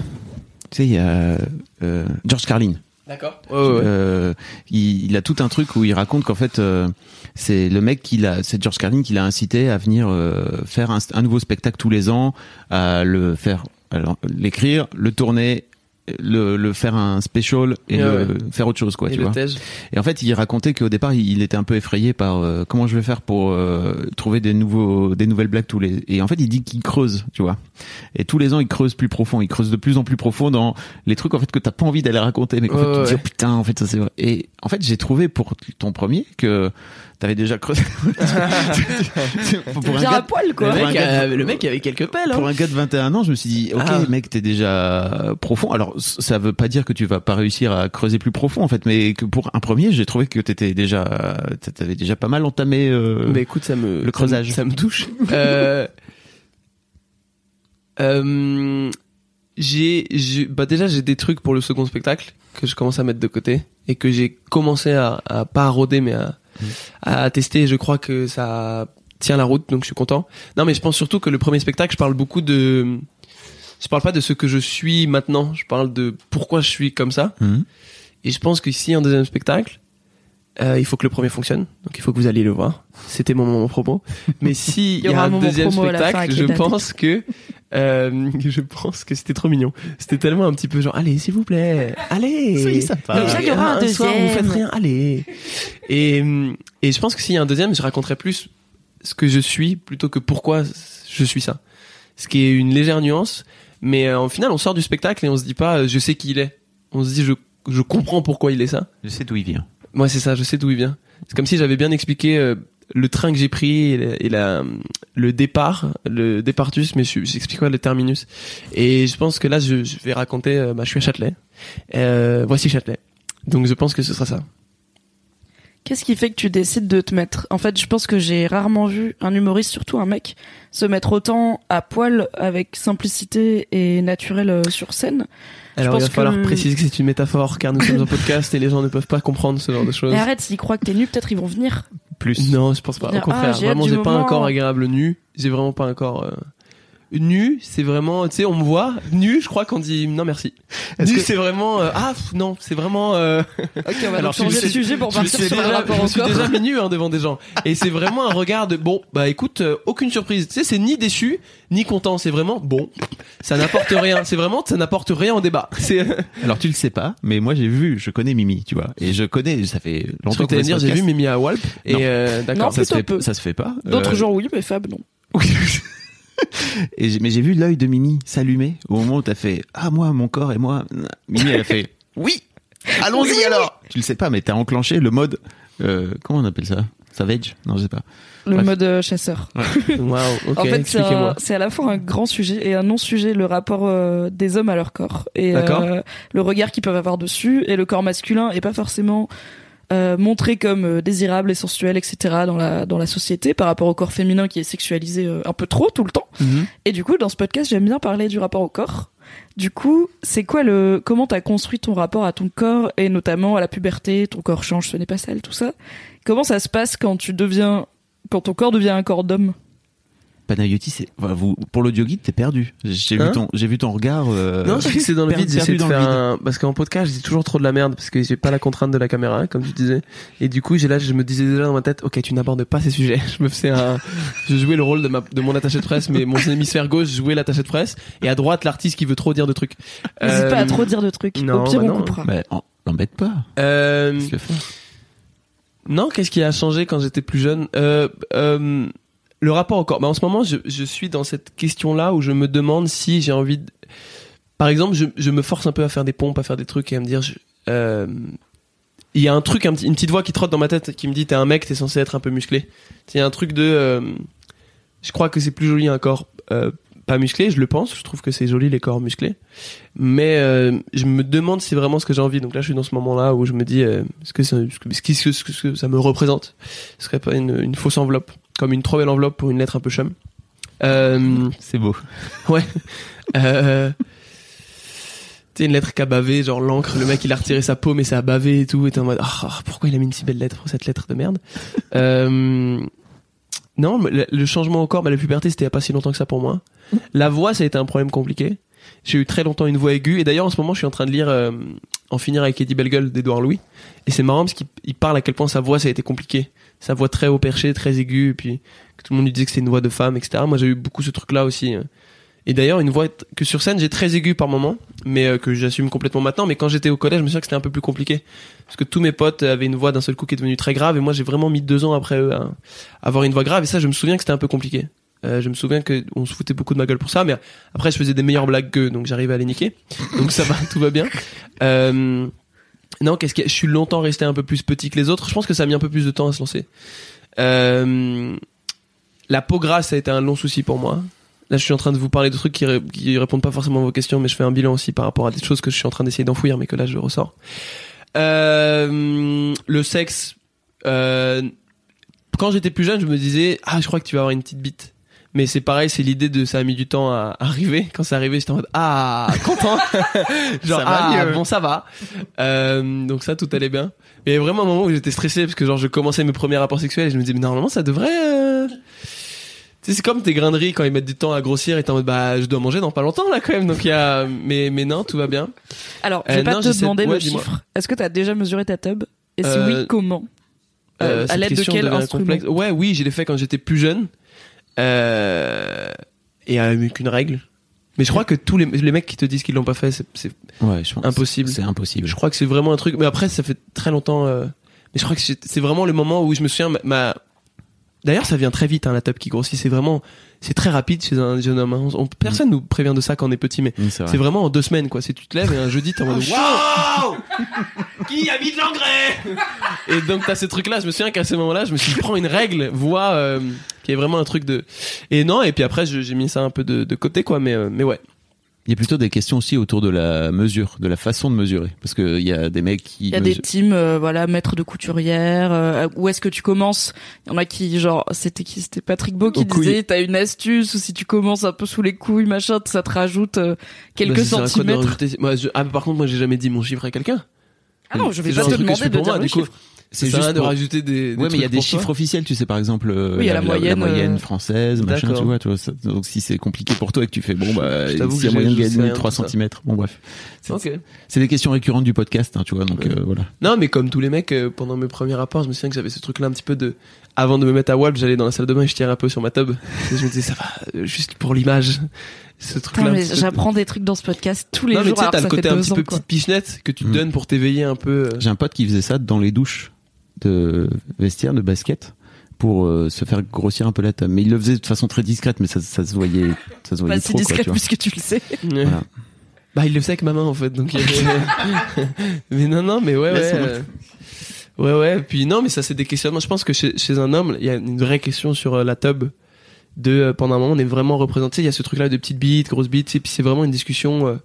sais il y a euh, George Carlin D'accord. Ouais, ouais, ouais. Euh, il, il a tout un truc où il raconte qu'en fait euh, c'est le mec qui l'a c'est George Carlin qui l'a incité à venir euh, faire un, un nouveau spectacle tous les ans à le faire alors l'écrire le tourner le, le faire un special et Ouais, le, ouais. faire autre chose quoi Et tu vois et en fait, il racontait qu'au départ, il était un peu effrayé par euh, comment je vais faire pour euh, trouver des nouveaux, des nouvelles blagues tous les. Et en fait, il dit qu'il creuse, tu vois. Et tous les ans, il creuse plus profond. Il creuse de plus en plus profond dans les trucs en fait que t'as pas envie d'aller raconter, mais qu'en fait, tu te dis ouais. oh, putain, en fait, ça c'est vrai. Et en fait, j'ai trouvé pour ton premier que t'avais déjà creusé. pour un Bien à gars, poil, quoi. Le mec, gars- a- le mec avait quelques pelles. Hein. pour un gars de 21 ans, je me suis dit, ok, Ah. mec, t'es déjà profond. Alors, ça veut pas dire que tu vas pas réussir à creuser plus profond, en fait, mais que pour un premier, j'ai trouvé que t'étais déjà, t'avais déjà pas mal entamé. Euh... Mais écoute, ça me le creusage. ça me, ça me touche. euh, euh, j'ai, bah déjà j'ai des trucs pour le second spectacle que je commence à mettre de côté et que j'ai commencé à, à pas à mais à, à tester. Je crois que ça tient la route, donc je suis content. Non, mais je pense surtout que le premier spectacle, je parle beaucoup de, je parle pas de ce que je suis maintenant. Je parle de pourquoi je suis comme ça. Mhm. Et je pense qu'ici, un deuxième spectacle, euh, il faut que le premier fonctionne. Donc il faut que vous alliez le voir. C'était mon moment promo. Mais si il y, aura a un deuxième spectacle, je pense que euh, je pense que c'était trop mignon. C'était tellement un petit peu genre allez s'il vous plaît, allez. Soyez sympa. Ça, il y aura un soir, deuxième. vous faites rien, allez. Et et je pense que s'il y a un deuxième, je raconterai plus ce que je suis plutôt que pourquoi je suis ça. Ce qui est une légère nuance, mais euh, au final, on sort du spectacle et on se dit pas euh, je sais qui il est. On se dit je je comprends pourquoi il est ça. Je sais d'où il vient. Moi, c'est ça, je sais d'où il vient. C'est comme si j'avais bien expliqué euh, le train que j'ai pris et, la, et la- le départ, le départus, mais je- j'explique pas le terminus. Et je pense que là, je, je vais raconter, euh, bah, je suis à Châtelet. Euh, voici Châtelet. Donc je pense que ce sera ça. Qu'est-ce qui fait que tu décides de te mettre? En fait, je pense que j'ai rarement vu un humoriste, surtout un mec, se mettre autant à poil avec simplicité et naturel euh, sur scène. Alors il pense va falloir que- préciser que c'est une métaphore car nous sommes un podcast et les gens ne peuvent pas comprendre ce genre de choses. Mais arrête, s'ils croient que t'es nu, peut-être ils vont venir. Plus. Non, je pense pas. Au contraire, ah, hâte vraiment, j'ai pas un corps agréable nu. J'ai vraiment pas un corps euh, nu. C'est vraiment, tu sais, on me voit nu. Je crois qu'on dit non merci. Nu, que- c'est vraiment euh, ah pff, non, c'est vraiment. euh, Ok, on va Alors, changer suis- sujet pour partir sur le déjà- rapport je suis déjà mis nu hein, devant des gens. Et c'est vraiment un regard de bon, bah écoute, euh, aucune surprise. Tu sais, c'est ni déçu ni content. C'est vraiment bon. Ça n'apporte rien. C'est vraiment, ça n'apporte rien au débat. C'est. Alors tu le sais pas, mais moi j'ai vu, je connais Mimi, tu vois, et je connais, ça fait Je longtemps que dire, j'ai vu. Mimi à Walp. Et Non. euh, d'accord. ça se fait, peu. ça se fait pas. D'autres Euh, gens oui, mais Fab non. Et j'ai- mais j'ai vu l'œil de Mimi s'allumer au moment où t'as fait ah moi mon corps et moi. Mimi elle a fait oui. Allons-y alors. Tu le sais pas, mais t'as enclenché le mode euh, comment on appelle ça? Savage? Non, je sais pas. Le Bref. mode euh, chasseur. Waouh. Ok. en fait, c'est expliquez-moi. un- c'est à la fois un grand sujet et un non-sujet, le rapport euh, des hommes à leur corps. Et euh, le regard qu'ils peuvent avoir dessus. Et le corps masculin est pas forcément euh, montré comme euh, désirable et sensuel, etc. dans la, dans la société par rapport au corps féminin qui est sexualisé euh, un peu trop tout le temps. Mhm. Et du coup, dans ce podcast, j'aime bien parler du rapport au corps. Du coup, c'est quoi le comment t'as construit ton rapport à ton corps et notamment à la puberté, ton corps change, ce n'est pas sale, tout ça. Comment ça se passe quand tu deviens quand ton corps devient un corps d'homme? Panayotis, c'est enfin, vous pour l'audio guide, t'es perdu. J'ai Hein vu ton j'ai vu ton regard. euh, Non, je sais que c'est dans le vide. J'essaie perdu de faire un... parce qu'en podcast, je dis toujours trop de la merde parce que j'ai pas la contrainte de la caméra, hein, comme tu disais. Et du coup, j'ai là, je me disais déjà dans ma tête, ok, tu n'abordes pas ces sujets. Je me faisais un, je jouais le rôle de ma, de mon attaché de presse, mais mon hémisphère gauche jouait l'attaché de presse, et à droite l'artiste qui veut trop dire de trucs. N'hésite pas à Euh, trop dire de trucs. non, Au pire, bah on non. coupera. Bah, en- l'embête pas. Euh. Non, qu'est-ce qui a changé quand j'étais plus jeune? Euh, euh, Le rapport au corps. Bah, en ce moment, je, suis dans cette question-là où je me demande si j'ai envie de... Par exemple, je, me force un peu à faire des pompes, à faire des trucs et à me dire... euh, Il y a un truc, une petite voix qui trotte dans ma tête qui me dit t'es un mec, t'es censé être un peu musclé. Il y a un truc de... euh, je crois que c'est plus joli un corps euh, pas musclé, je le pense. Je trouve que c'est joli les corps musclés. Mais je me demande si c'est vraiment ce que j'ai envie. Donc là, je suis dans ce moment-là où je me dis, est-ce que, ça, me représente? Ce serait pas une fausse enveloppe, comme une trop belle enveloppe pour une lettre un peu chum. Euh, C'est beau. ouais. Euh, tu une lettre qui a bavé, genre l'encre, le mec il a retiré sa paume et ça a bavé et tout, et t'es en mode, ah, ah, pourquoi il a mis une si belle lettre, cette lettre de merde? Euh, Non, le, le changement au corps, bah, la puberté c'était il y a pas si longtemps que ça pour moi. La voix, ça a été un problème compliqué. J'ai eu très longtemps une voix aiguë, et d'ailleurs en ce moment je suis en train de lire euh, En finir avec Eddie Bellegueule d'Edouard Louis, et c'est marrant parce qu'il il parle à quel point sa voix ça a été compliqué. Sa voix très haut perché, très aiguë, et puis que tout le monde lui disait que c'était une voix de femme, etc. Moi j'ai eu beaucoup ce truc-là aussi. euh. Et d'ailleurs, une voix que sur scène j'ai très aiguë par moment, mais euh, que j'assume complètement maintenant. Mais quand j'étais au collège, je me souviens que c'était un peu plus compliqué. Parce que tous mes potes avaient une voix d'un seul coup qui est devenue très grave, et moi j'ai vraiment mis deux ans après eux à avoir une voix grave, et ça je me souviens que c'était un peu compliqué. Euh, je me souviens que on se foutait beaucoup de ma gueule pour ça, mais après je faisais des meilleures blagues qu'eux, donc j'arrivais à les niquer. Donc ça va, tout va bien. Euh, non, qu'est-ce que je suis longtemps resté un peu plus petit que les autres. Je pense que ça a mis un peu plus de temps à se lancer. Euh, la peau grasse a été un long souci pour moi. Là, je suis en train de vous parler de trucs qui, qui répondent pas forcément à vos questions, mais je fais un bilan aussi par rapport à des choses que je suis en train d'essayer d'enfouir, mais que là je ressors. Euh, le sexe. Euh, quand j'étais plus jeune, je me disais ah je crois que tu vas avoir une petite bite. Mais c'est pareil, c'est l'idée de ça a mis du temps à arriver. Quand c'est arrivé, j'étais en mode ah content, genre Ça va ah mieux. bon ça va. Euh, donc ça tout allait bien. Mais il y a vraiment un moment où j'étais stressé parce que genre je commençais mes premiers rapports sexuels et je me disais mais normalement ça devrait. euh, Tu sais, c'est comme tes graineries quand ils mettent du temps à grossir et t'es en mode bah je dois manger dans pas longtemps là quand même donc il y a mais mais non tout va bien. Alors, je Euh, vais pas non, te de- demander ouais, le chiffre. Est-ce que t'as déjà mesuré ta tub Et si Euh, oui, comment Euh, à l'aide de quel instrument complexe. Ouais, oui, j'ai fait quand j'étais plus jeune. Euh, et avec une règle. Mais je crois que tous les, les mecs qui te disent qu'ils l'ont pas fait, c'est, Ouais. Impossible. C'est impossible. je crois que c'est vraiment un truc. Mais après, ça fait très longtemps. euh, mais je crois que c'est, c'est vraiment le moment où je me souviens. Ma, ma- D'ailleurs, ça vient très vite, hein, la tub qui grossit. C'est vraiment, c'est très rapide chez un jeune homme. hein. On- personne nous prévient de ça quand on est petit, mais c'est vrai. c'est vraiment en deux semaines, quoi. C'est tu te lèves et un jeudi, t'es en mode Waouh Qui a mis de l'engrais? Et donc, t'as ces trucs-là. Je me souviens qu'à ce moment-là, je me suis dit, prends une règle, voix, euh, qui est vraiment un truc de. Et non, et puis après, je- j'ai mis ça un peu de, de côté, quoi. Mais, euh, mais ouais. Il y a plutôt des questions aussi autour de la mesure, de la façon de mesurer, parce que il y a des mecs qui. Il y a des teams, euh, voilà, maître de couturière. euh, où est-ce que tu commences? Il y en a qui, genre, c'était qui? C'était Patrick Beau qui Aux disait, t'as une astuce ou si tu commences un peu sous les couilles, machin, ça te rajoute euh, quelques Bah, centimètres. rajouter- Moi, je- Ah, par contre, moi, j'ai jamais dit mon chiffre à quelqu'un. Ah non, je vais pas te demander de dire moi, le du coup. C'est juste de pour- rajouter des. Ouais, mais il y a des chiffres officiels, tu sais, par exemple, euh, Oui, il y a la moyenne, la moyenne euh, française, machin, tu vois, tu vois, ça- donc si c'est compliqué pour toi et que tu fais, bon, bah, s'il y a moyen de gagner rien de 3 tout ça. cm, bon, bref. C'est Ok. c'est des questions récurrentes du podcast, hein, tu vois, donc, Ouais. euh, voilà. Non, mais comme tous les mecs, euh, pendant mes premiers rapports, je me souviens que j'avais ce truc-là un petit peu de. Avant de me mettre à Walp, j'allais dans la salle de bain et je tirais un peu sur ma tub. Et je me disais, ça va, juste pour l'image. Ce truc-là. Mais j'apprends des trucs dans ce podcast tous les Non, mais jours. tu sais, alors t'as le côté un petit peu petite pichenette que tu te Mm. donnes pour t'éveiller un peu. J'ai un pote qui faisait ça dans les douches de vestiaire, de basket, pour euh, se faire grossir un peu la table. Mais il le faisait de façon très discrète, mais ça, ça se voyait, ça se voyait Pas si trop, quoi, discrète tu vois. puisque tu le sais. Voilà. Bah, il le faisait avec ma main, en fait. Donc, il y avait- mais non, non, mais ouais, ouais. Euh, Ouais, ouais. Puis non, mais ça, c'est des questionnements. Je pense que chez, chez un homme, il y a une vraie question sur euh, la tub. De, euh, pendant un moment, on est vraiment représenté. Il y a ce truc-là de petites bites, grosses bites. Et puis, c'est vraiment une discussion. euh,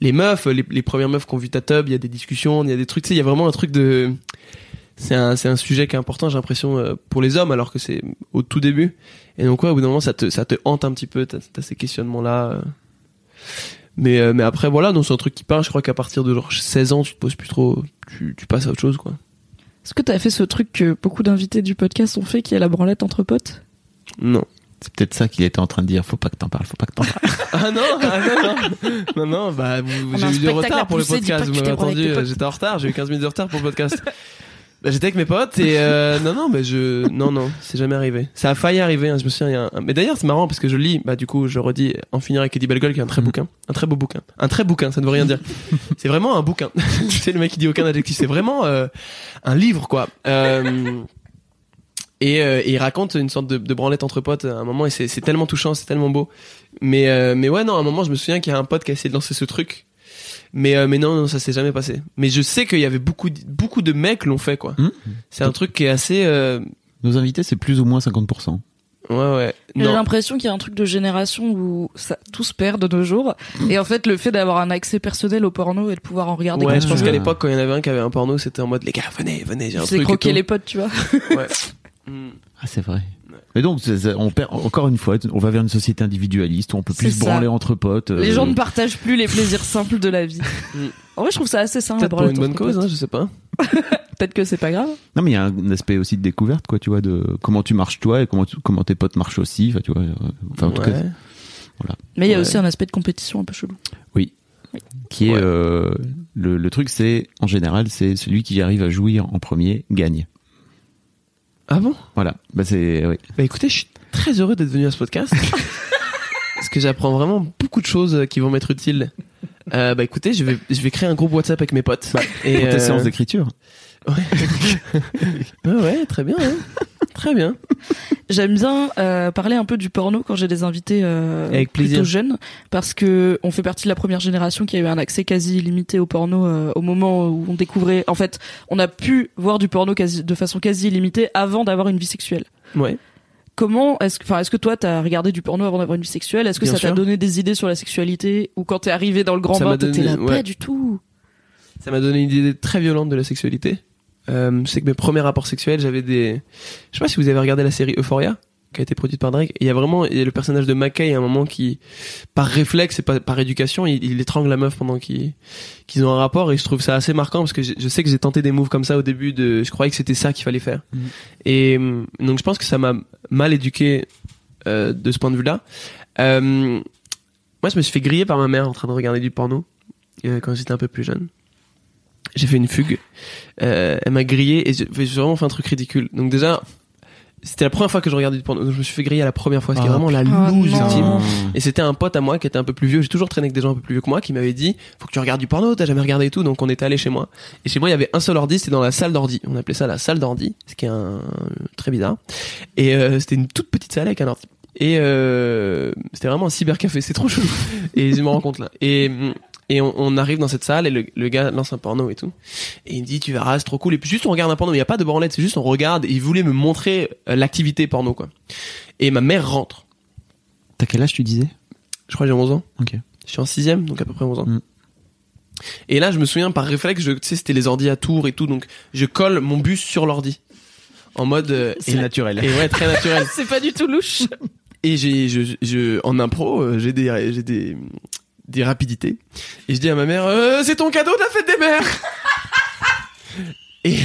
les meufs, les, les premières meufs qui ont vu ta tub, il y a des discussions, il y a des trucs. Tu sais, il y a vraiment un truc de. C'est un, c'est un sujet qui est important, j'ai l'impression, euh, pour les hommes, alors que c'est au tout début. Et donc, ouais, au bout d'un moment, ça te, ça te hante un petit peu. T'as, t'as ces questionnements-là. euh. Mais, euh, mais après, voilà, donc c'est un truc qui part. Je crois qu'à partir de genre 16 ans, tu te poses plus trop. Tu, tu passes à autre chose, quoi. Est-ce que t'as fait ce truc que beaucoup d'invités du podcast ont fait, qui est la branlette entre potes? Non. C'est peut-être ça qu'il était en train de dire, faut pas que t'en parles, faut pas que t'en parles. Ah non, ah non, non, non, non, bah, vous- On a j'ai eu du retard pour le podcast, vous m'avez entendu, j'étais en retard, j'ai eu 15 minutes de retard pour le podcast. Bah, j'étais avec mes potes et euh, non, non, mais je, non, non, c'est jamais arrivé. Ça a failli arriver, hein, je me souviens, il y a un- mais d'ailleurs, c'est marrant parce que je lis, bah, du coup, je redis, En finir avec Eddie Bellegueule, qui est un très Mhm. bouquin, un très beau bouquin, un très bouquin, ça ne veut rien dire. c'est vraiment un bouquin. c'est le mec qui dit aucun adjectif, c'est vraiment euh, un livre, quoi. Euh, et, euh, et il raconte une sorte de, de branlette entre potes à un moment et c'est c'est tellement touchant, c'est tellement beau. Mais euh, mais ouais non, à un moment je me souviens qu'il y a un pote qui a essayé de lancer ce truc. Mais euh, mais non non, ça s'est jamais passé. Mais je sais qu'il y avait beaucoup de- beaucoup de mecs l'ont fait quoi. Hum. C'est un truc qui est assez euh, Nos invités, c'est plus ou moins 50%. ouais ouais. J'ai Non. l'impression qu'il y a un truc de génération où ça, tout se perd de nos jours. Et en fait, le fait d'avoir un accès personnel au porno et de pouvoir en regarder Ouais, quand je tu pense veux, qu'à l'époque quand il y en avait un qui avait un porno, c'était en mode les gars, venez, venez, j'ai un c'est truc. et croquer tout. les potes, tu vois. Ouais. Mm. Ah, c'est vrai. Mais donc, on perd, encore une fois, on va vers une société individualiste où on peut plus se branler entre potes. Les euh, gens ne partagent plus les plaisirs simples de la vie. Mm. En vrai, je trouve ça assez sain. la Peut-être pour une bonne cause, hein, je sais pas. Peut-être que c'est pas grave. Non, mais il y a un aspect aussi de découverte, quoi, tu vois, de comment tu marches toi et comment, tu- comment tes potes marchent aussi. Enfin, tu vois, euh, enfin, en tout cas, Ouais. Mais il y a Ouais. aussi un aspect de compétition un peu chelou. qui est Ouais. euh, le, le truc, c'est en général, c'est celui qui arrive à jouir en premier gagne. Ah bon? Voilà. Bah c'est oui. Bah écoutez, je suis très heureux d'être venu à ce podcast. parce que j'apprends vraiment beaucoup de choses euh, qui vont m'être utiles. Euh, bah écoutez, je vais, je vais créer un groupe WhatsApp avec mes potes. et Pour tes euh, séances d'écriture. ouais, ouais, très bien, hein. Très bien. J'aime bien euh, parler un peu du porno quand j'ai des invités euh, Avec plutôt jeunes parce que on fait partie de la première génération qui a eu un accès quasi illimité au porno euh, au moment où on découvrait en fait on a pu voir du porno quasi de façon quasi illimitée avant d'avoir une vie sexuelle. Ouais. Comment est-ce que enfin est-ce que toi t'as regardé du porno avant d'avoir une vie sexuelle? Est-ce que Bien ça t'a donné des idées sur la sexualité? Ou quand t'es arrivé dans le grand Ça bain t'étais là ouais. pas du tout Ça m'a donné une idée très violente de la sexualité. Euh, je sais que mes premiers rapports sexuels, j'avais des. Je sais pas si vous avez regardé la série Euphoria, qui a été produite par Drake. Il y a vraiment il y a le personnage de McKay à un moment qui, par réflexe et par, par éducation, il, il étrangle la meuf pendant qu'ils ont un rapport. Et je trouve ça assez marquant parce que je, je sais que j'ai tenté des moves comme ça au début. de Je croyais que c'était ça qu'il fallait faire. Mhm. Et hum, donc je pense que ça m'a mal éduqué euh, de ce point de vue-là. Euh, moi, je me suis fait griller par ma mère en train de regarder du porno euh, quand j'étais un peu plus jeune. J'ai fait une fugue. Euh, elle m'a grillé et j'ai vraiment fait un truc ridicule. Donc déjà, c'était la première fois que je regardais du porno. Donc je me suis fait griller la première fois, ce qui est Ah, vraiment la putain. loose Oh, ultime. non. Et c'était un pote à moi qui était un peu plus vieux. J'ai toujours traîné avec des gens un peu plus vieux que moi qui m'avaient dit faut que tu regardes du porno. T'as jamais regardé et tout. Donc on était allé chez moi. Et chez moi il y avait un seul ordi. C'était dans la salle d'ordi. On appelait ça la salle d'ordi, ce qui est un très bizarre. Et euh, c'était une toute petite salle avec un ordi. Et euh, c'était vraiment un cybercafé. C'est trop chelou. et je me rends compte là. Et et on, on arrive dans cette salle et le, le gars lance un porno et tout. Et il me dit tu verras c'est trop cool. Et puis juste on regarde un porno. Il y a pas de branlette. C'est juste on regarde. Et il voulait me montrer euh, l'activité porno quoi. Et ma mère rentre. T'as quel âge tu disais? Je crois que j'ai 11 ans. Ok. Je suis en sixième, donc à peu près 11 ans. Mm. Et là, je me souviens par réflexe, je, tu sais, c'était les ordis à tour et tout, donc je colle mon bus sur l'ordi. En mode. euh, C'est et- naturel. Et ouais, très naturel. C'est pas du tout louche. Et j'ai, je, je, en impro, euh, j'ai des, j'ai des, des rapidités. Et je dis à ma mère, euh, c'est ton cadeau de la fête des mères. et,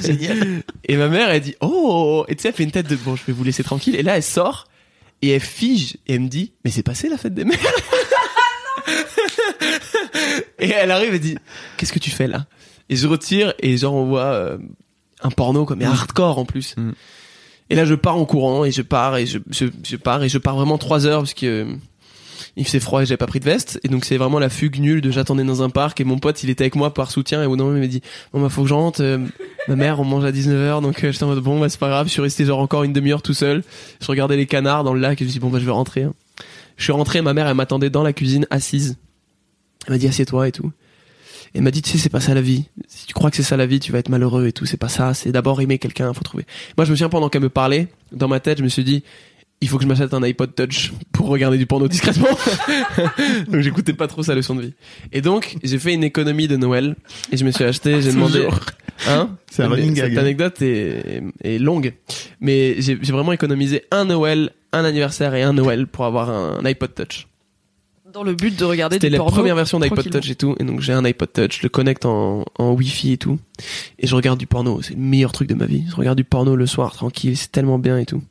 Génial. et ma mère, elle dit, oh, et tu sais, elle fait une tête de, bon, je vais vous laisser tranquille. Et là, elle sort, et elle fige, et elle me dit, mais c'est passé la fête des mères. et elle arrive et dit, qu'est-ce que tu fais là? Et je retire, et genre, on voit euh, un porno, quoi, mais hardcore en plus. Mm. Et là, je pars en courant et je pars et je, je, je pars et je pars vraiment trois heures parce que il faisait froid et j'avais pas pris de veste. Et donc, c'est vraiment la fugue nulle de j'attendais dans un parc et mon pote, il était avec moi par soutien et au moment, il m'a dit, bon, bah, faut que je rentre. euh, ma mère, on mange à 19h. Donc, euh, j'étais en mode, bon, bah, c'est pas grave. Je suis resté genre encore une demi-heure tout seul. Je regardais les canards dans le lac et je me suis dit, bon, bah, je vais rentrer. hein. Je suis rentré, ma mère, elle m'attendait dans la cuisine, assise. Elle m'a dit, assieds-toi et tout. Et elle m'a dit, tu sais, c'est pas ça la vie. Si tu crois que c'est ça la vie, tu vas être malheureux et tout. C'est pas ça. C'est d'abord aimer quelqu'un, faut trouver. Moi, je me souviens pendant qu'elle me parlait, dans ma tête, je me suis dit, il faut que je m'achète un iPod Touch pour regarder du porno discrètement. donc, j'écoutais pas trop sa leçon de vie. Et donc, j'ai fait une économie de Noël et je me suis acheté, j'ai demandé, hein? C'est un Cette gag. anecdote est, est longue. Mais j'ai vraiment économisé un Noël, un anniversaire et un Noël pour avoir un, iPod Touch. Dans le but de regarder C'était la porno première version d'iPod. Touch et tout. Et donc j'ai un iPod Touch, je le connecte en, en Wi-Fi et tout. Et je regarde du porno. C'est le meilleur truc de ma vie. Je regarde du porno le soir, tranquille. C'est tellement bien et tout.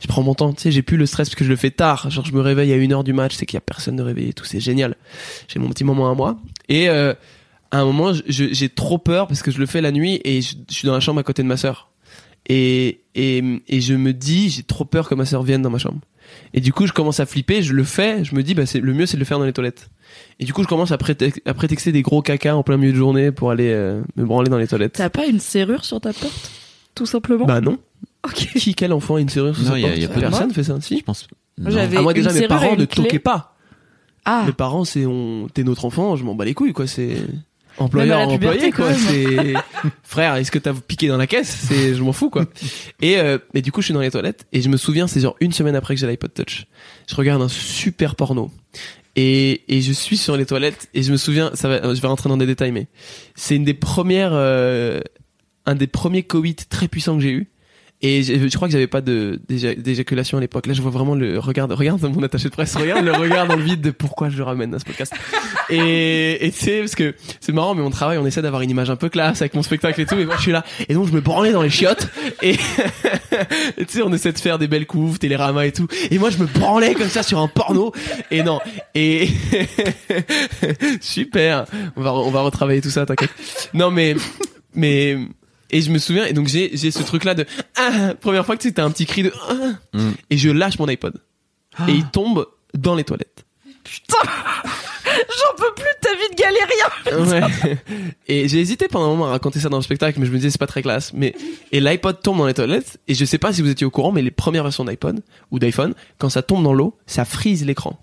Je prends mon temps. Tu sais, j'ai plus le stress parce que je le fais tard. Genre je me réveille à une heure du match, c'est qu'il y a personne de réveillé tout. C'est génial. J'ai mon petit moment à moi. Et euh, à un moment, j'ai trop peur parce que je le fais la nuit et je, je suis dans la chambre à côté de ma sœur. Et, et, et je me dis, j'ai trop peur que ma sœur vienne dans ma chambre. Et du coup, je commence à flipper, je le fais, je me dis, bah, c'est, le mieux, c'est de le faire dans les toilettes. Et du coup, je commence à, prétex- à prétexter des gros caca en plein milieu de journée pour aller euh, me branler dans les toilettes. T'as pas une serrure sur ta porte Tout simplement? Bah non. Ok. Qui, quel enfant a une serrure sur Non, sa il y a- porte il y a peu de- Personne fait ça, si. Je pense. Non. Ah, moi, déjà, mes parents ne clé. toquaient pas. Ah, Mes parents, c'est, on, t'es notre enfant, je m'en bats les couilles, quoi, c'est... Employeur, employé, quoi. C'est frère, est-ce que t'as piqué dans la caisse? C'est, je m'en fous, quoi. Et euh, et du coup, je suis dans les toilettes et je me souviens, c'est genre une semaine après que j'ai l'iPod Touch. Je regarde un super porno et et je suis sur les toilettes et je me souviens, ça va, je vais rentrer dans des détails, mais c'est une des premières, euh, un des premiers coïts très puissants que j'ai eu. Et je, je crois que j'avais pas de d'éja- d'éjaculation à l'époque. Là, je vois vraiment le regarde, regarde mon attaché de presse, regarde le regard dans le vide de pourquoi je le ramène à ce podcast. Et et sais parce que c'est marrant, mais mon travail, on essaie d'avoir une image un peu classe avec mon spectacle et tout. Et moi, je suis là. Et donc, je me branlais dans les chiottes. Et tu sais, on essaie de faire des belles couves, Télérama et tout. Et moi, je me branlais comme ça sur un porno. Et non. Et super. On va on va retravailler tout ça, t'inquiète. Non, mais mais et je me souviens et donc j'ai j'ai ce truc là de ah, première fois que tu sais, t'as un petit cri de ah, Mm. et je lâche mon iPod et il tombe dans les toilettes. j'en peux plus de ta vie de galérien Ouais. Et j'ai hésité pendant un moment à raconter ça dans le spectacle, mais je me disais c'est pas très classe. Mais et l'iPod tombe dans les toilettes et je sais pas si vous étiez au courant, mais les premières versions d'iPod ou d'iPhone, quand ça tombe dans l'eau, ça frise l'écran.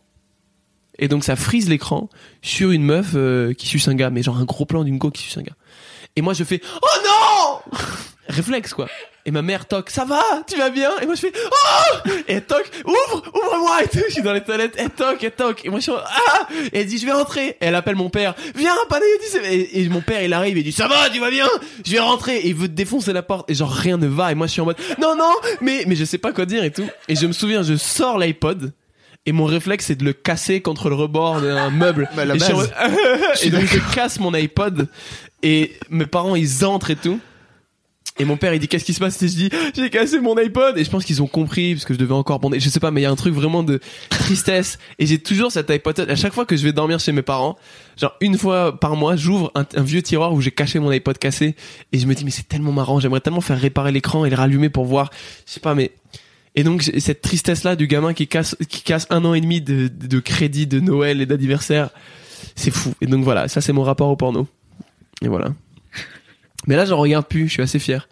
Et donc ça frise l'écran sur une meuf euh, qui suce un gars, mais genre un gros plan d'une go qui suce un gars. Et moi je fais oh non réflexe quoi. Et ma mère toque, ça va, tu vas bien? Et moi je fais oh Et elle toque, ouvre, ouvre-moi et tout. Je suis dans les toilettes, elle toque, elle toque. Et moi je suis en- ah Et elle dit je vais rentrer. Et elle appelle mon père, viens, Panayotis. Et, et mon père il arrive et il dit ça va, tu vas bien? Je vais rentrer. Et il veut défoncer la porte et genre rien ne va. Et moi je suis en mode non non, mais mais je sais pas quoi dire et tout. Et je me souviens, je sors l'iPod. Et mon réflexe c'est de le casser contre le rebord d'un meuble. Bah, la et, je suis en base. mode- et donc je casse mon iPod et mes parents ils entrent et tout. Et mon père il dit qu'est-ce qui se passe? Et je dis j'ai cassé mon iPod. Et je pense qu'ils ont compris parce que je devais encore bander. Je sais pas mais il y a un truc vraiment de tristesse. Et j'ai toujours cet iPod. À chaque fois que je vais dormir chez mes parents genre une fois par mois j'ouvre un, un vieux tiroir où j'ai caché mon iPod cassé. Et je me dis mais c'est tellement marrant. J'aimerais tellement faire réparer l'écran et le rallumer pour voir. Je sais pas mais et donc cette tristesse là du gamin qui casse qui casse un an et demi de, de, de crédit de Noël et d'anniversaire. C'est fou. Et donc voilà. Ça c'est mon rapport au porno. Et voilà mais là j'en regarde plus je suis assez fier.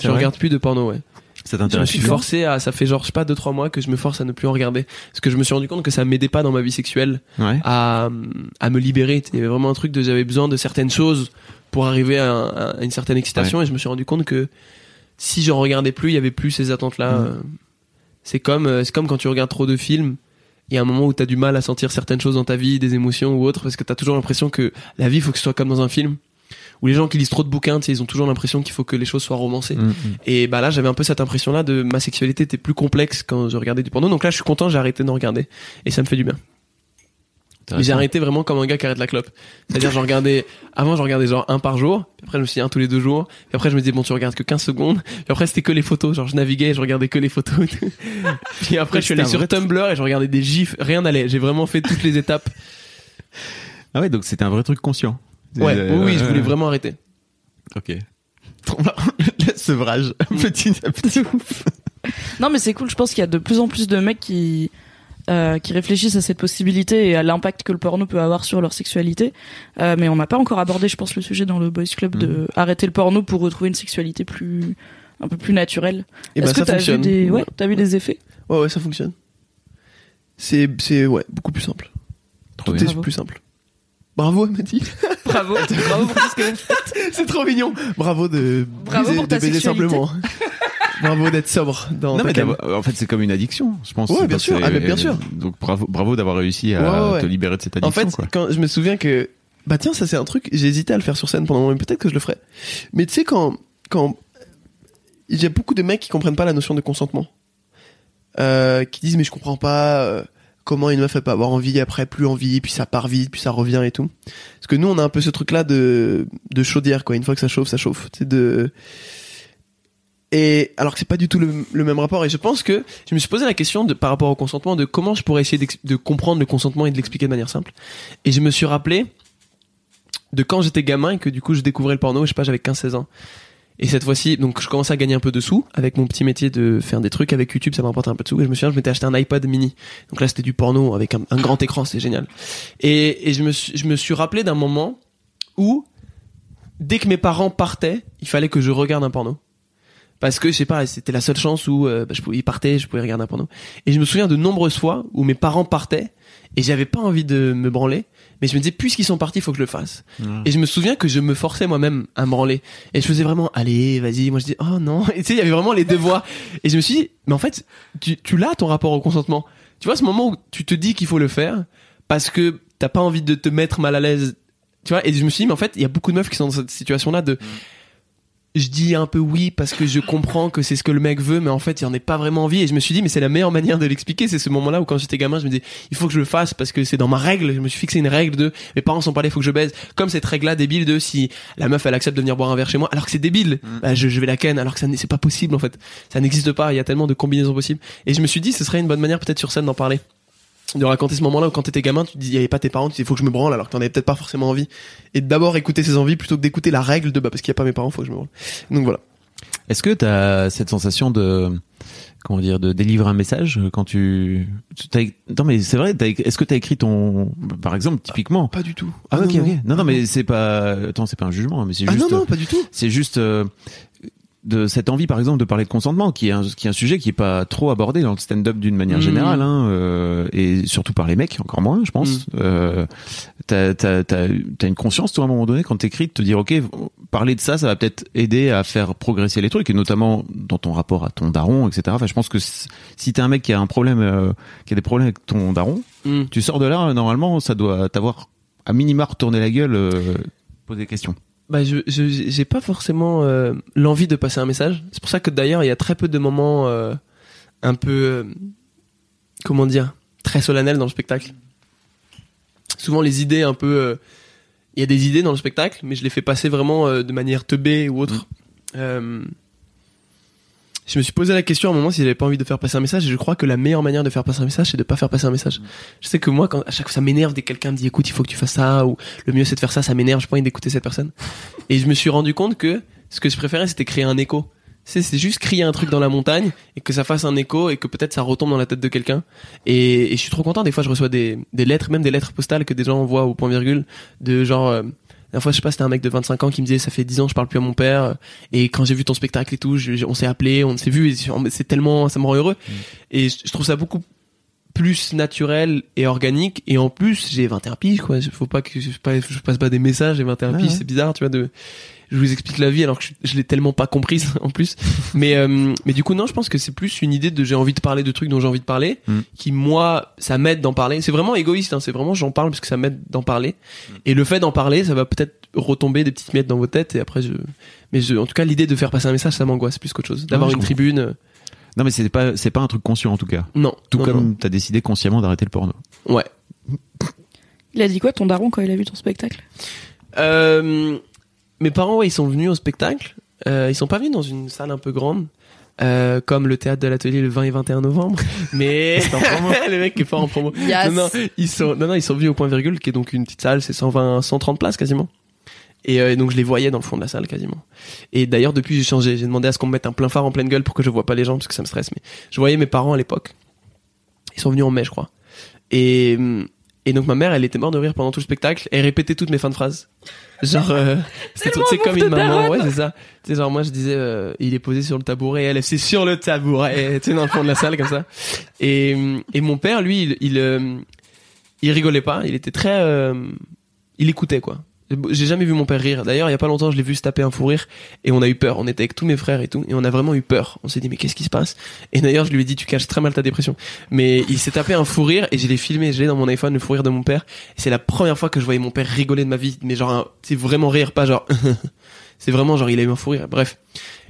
Je regarde plus de porno ouais. Ça je me suis forcé à ça fait genre je sais pas deux trois mois que je me force à ne plus en regarder. Parce que je me suis rendu compte que ça m'aidait pas dans ma vie sexuelle Ouais. à à me libérer. Il y avait vraiment un truc de j'avais besoin de certaines choses pour arriver à, un- à une certaine excitation. Et je me suis rendu compte que si j'en regardais plus il y avait plus ces attentes là Mm. c'est comme euh, c'est comme quand tu regardes trop de films. Il y a un moment où t'as du mal à sentir certaines choses dans ta vie, des émotions ou autres, parce que t'as toujours l'impression que la vie, faut que ce soit comme dans un film. Ou les gens qui lisent trop de bouquins, tu sais, ils ont toujours l'impression qu'il faut que les choses soient romancées. Mm, mm. Et bah là, j'avais un peu cette impression-là de ma sexualité était plus complexe quand je regardais du porno. Donc là, je suis content, j'ai arrêté d'en regarder. Et ça me fait du bien. Mais j'ai arrêté vraiment comme un gars qui arrête la clope. C'est-à-dire, je regardais, avant, je regardais genre un par jour. Puis après, je me suis dit un tous les deux jours. Puis après, je me disais, bon, tu regardes que 15 secondes. Puis après, c'était que les photos. Genre, je naviguais, je regardais que les photos. Puis après, je suis allé sur Tumblr et je regardais des gifs. Rien n'allait. J'ai vraiment fait toutes les étapes. Ah ouais, donc c'était un vrai truc conscient. Ouais, Euh, oui, oui, je voulais vraiment arrêter. Ok. Trop. Le sevrage, petit à petit. Non, mais c'est cool. Je pense qu'il y a de plus en plus de mecs qui euh, qui réfléchissent à cette possibilité et à l'impact que le porno peut avoir sur leur sexualité. Euh, mais on n'a pas encore abordé, je pense, le sujet dans le Boys Club de Mhm. arrêter le porno pour retrouver une sexualité plus un peu plus naturelle. Et Est-ce bah, que ça t'as vu fonctionne. des ouais, t'as vu des effets? Ouais, ouais, ça fonctionne. C'est, c'est, ouais, beaucoup plus simple. Trop Tout bien. est Bravo. plus simple. Bravo, elle m'a dit. Bravo, bravo pour tout ce que vous faites. c'est trop mignon. Bravo de, Bravo baiser- pour ta de baiser sexualité. simplement. Bravo d'être sobre dans Non ta mais cam. en fait c'est comme une addiction, je pense. Ouais, C'est- bien sûr. Ah, mais bien sûr. Donc bravo, bravo d'avoir réussi à Ouais, ouais, ouais. te libérer de cette En addiction. fait, quoi. quand je me souviens que bah tiens, ça c'est un truc, j'ai hésité à le faire sur scène pendant un moment, mais peut-être que je le ferai. Mais tu sais quand quand il y a beaucoup de mecs qui comprennent pas la notion de consentement. Euh, qui disent mais je comprends pas euh, comment une meuf elle peut avoir envie après plus envie puis ça part vite puis ça revient et tout. Parce que nous on a un peu ce truc là de de chaudière quoi, une fois que ça chauffe, ça chauffe. C'est de et alors que c'est pas du tout le, même rapport. Et je pense que je me suis posé la question de par rapport au consentement de comment je pourrais essayer de comprendre le consentement et de l'expliquer de manière simple. Et je me suis rappelé de quand j'étais gamin et que du coup je découvrais le porno. Je sais pas j'avais 15 16 ans et cette fois-ci donc je commençais à gagner un peu de sous avec mon petit métier de faire des trucs avec YouTube ça m'a rapporté un peu de sous. Et je me souviens je m'étais acheté un iPod mini. Donc là c'était du porno avec un, grand écran c'est génial. Et, et je me suis, je me suis rappelé d'un moment où dès que mes parents partaient il fallait que je regarde un porno. Parce que je sais pas c'était la seule chance où euh, bah, je pouvais ils partaient je pouvais regarder un porno. Et je me souviens de nombreuses fois où mes parents partaient et j'avais pas envie de me branler mais je me disais puisqu'ils sont partis il faut que je le fasse. Et je me souviens que je me forçais moi-même à me branler. Et je faisais vraiment allez vas-y. Moi je dis oh non. Et tu sais il y avait vraiment les deux voix. Et je me suis dit mais en fait tu, tu l'as ton rapport au consentement. Tu vois ce moment où tu te dis qu'il faut le faire parce que t'as pas envie de te mettre mal à l'aise. Tu vois et je me suis dit mais en fait il y a beaucoup de meufs qui sont dans cette situation là de je dis un peu oui parce que je comprends que c'est ce que le mec veut mais en fait il en est pas vraiment envie. Et je me suis dit mais c'est la meilleure manière de l'expliquer. C'est ce moment là où quand j'étais gamin je me disais il faut que je le fasse parce que c'est dans ma règle. Je me suis fixé une règle de mes parents sont pas là il faut que je baise. Comme cette règle là débile de si la meuf elle accepte de venir boire un verre chez moi alors que c'est débile bah, je, je vais la ken alors que ça n'est- c'est pas possible en fait. Ça n'existe pas il y a tellement de combinaisons possibles. Et je me suis dit ce serait une bonne manière peut-être sur scène d'en parler de raconter ce moment-là où quand t'étais gamin, tu te dis, il y avait pas tes parents, tu dis, il faut que je me branle alors que t'en avais peut-être pas forcément envie. Et d'abord écouter ses envies plutôt que d'écouter la règle de, bah, parce qu'il y a pas mes parents, faut que je me branle. Donc voilà. Est-ce que tu as cette sensation de comment dire de délivrer un message quand tu, tu t'as- non mais c'est vrai t'as- est-ce que tu as écrit ton par exemple typiquement? Pas du tout. ah, ok non, ok non. non non mais c'est pas attends c'est pas un jugement mais c'est Ah juste non, non, pas du tout. c'est juste euh, de cette envie par exemple de parler de consentement qui est un, qui est un sujet qui est pas trop abordé dans le stand-up d'une manière Mhm. générale hein, euh, et surtout par les mecs encore moins je pense euh, t'as t'as t'as t'as une conscience toi à un moment donné quand t'écris de te dire ok parler de ça ça va peut-être aider à faire progresser les trucs et notamment dans ton rapport à ton daron etc enfin je pense que si t'es un mec qui a un problème euh, qui a des problèmes avec ton daron Mm. tu sors de là normalement ça doit t'avoir à minima retourné la gueule euh, poser des questions Bah, je, j'ai pas forcément euh, l'envie de passer un message. C'est pour ça que d'ailleurs, il y a très peu de moments euh, un peu, euh, comment dire, très solennels dans le spectacle. Souvent, les idées un peu, euh, il y a des idées dans le spectacle, mais je les fais passer vraiment euh, de manière teubée ou autre. Euh, je me suis posé la question à un moment si j'avais pas envie de faire passer un message et je crois que la meilleure manière de faire passer un message c'est de pas faire passer un message. Je sais que moi quand à chaque fois ça m'énerve dès que quelqu'un me dit écoute il faut que tu fasses ça ou le mieux c'est de faire ça ça m'énerve, j'ai pas envie d'écouter cette personne. Et je me suis rendu compte que ce que je préférais c'était créer un écho. C'est c'est juste crier un truc dans la montagne et que ça fasse un écho et que peut-être ça retombe dans la tête de quelqu'un. Et, et je suis trop content des fois je reçois des, des lettres même des lettres postales que des gens envoient au point virgule de genre euh, la fois, je sais pas, c'était un mec de 25 ans qui me disait, ça fait 10 ans que je parle plus à mon père, et quand j'ai vu ton spectacle et tout, je- on s'est appelé, on s'est vu, et c'est tellement, ça me rend heureux. Et je, je trouve ça beaucoup plus naturel et organique. Et en plus j'ai 21 piges quoi. Faut pas que je, pas- je passe pas des messages j'ai 21 Ouais, piges ouais. c'est bizarre tu vois de je vous explique la vie alors que je, je l'ai tellement pas comprise en plus. Mais euh, mais du coup non je pense que c'est plus une idée de j'ai envie de parler de trucs dont j'ai envie de parler Mm. qui moi ça m'aide d'en parler. C'est vraiment égoïste hein, c'est vraiment j'en parle parce que ça m'aide d'en parler. Et le fait d'en parler ça va peut-être retomber des petites miettes dans vos têtes et après je mais je, en tout cas l'idée de faire passer un message ça m'angoisse plus qu'autre chose. D'avoir une comprends. tribune Non, mais c'est pas, c'est pas un truc conscient en tout cas. non Tout non, comme t'as décidé consciemment d'arrêter le porno. ouais Il a dit quoi ton daron quand il a vu ton spectacle? Euh, mes parents, ouais, ils sont venus au spectacle. Euh, ils sont pas venus dans une salle un peu grande, euh, comme le théâtre de l'atelier le 20 et 21 novembre. Mais le mec qui est fort en promo. Yes. Non, non, ils sont, non, non, ils sont venus au point virgule, qui est donc une petite salle, c'est 120, 130 places quasiment. Et euh, donc je les voyais dans le fond de la salle quasiment. Et d'ailleurs depuis j'ai changé, j'ai demandé à ce qu'on me mette un plein phare en pleine gueule pour que je vois pas les gens parce que ça me stresse. Mais je voyais mes parents à l'époque. Ils sont venus en mai je crois. Et hum, et donc ma mère elle était morte de rire pendant tout le spectacle et répétait toutes mes fins de phrases. Genre euh, c'est comme une maman, daronne. ouais c'est ça. Tu sais genre moi je disais euh, il est posé sur le tabouret, elle c'est sur le tabouret, tu sais dans le fond de la salle comme ça. Et hum, et mon père lui il il, euh, il rigolait pas, il était très euh, il écoutait quoi. J'ai jamais vu mon père rire. D'ailleurs, il y a pas longtemps, je l'ai vu se taper un fou rire et on a eu peur. On était avec tous mes frères et tout et on a vraiment eu peur. On s'est dit mais qu'est-ce qui se passe? Et d'ailleurs, je lui ai dit tu caches très mal ta dépression. Mais il s'est tapé un fou rire et je l'ai filmé, je l'ai dans mon iPhone le fou rire de mon père. Et c'est la première fois que je voyais mon père rigoler de ma vie, mais genre c'est vraiment rire, pas genre c'est vraiment genre il a eu un fou rire. Bref.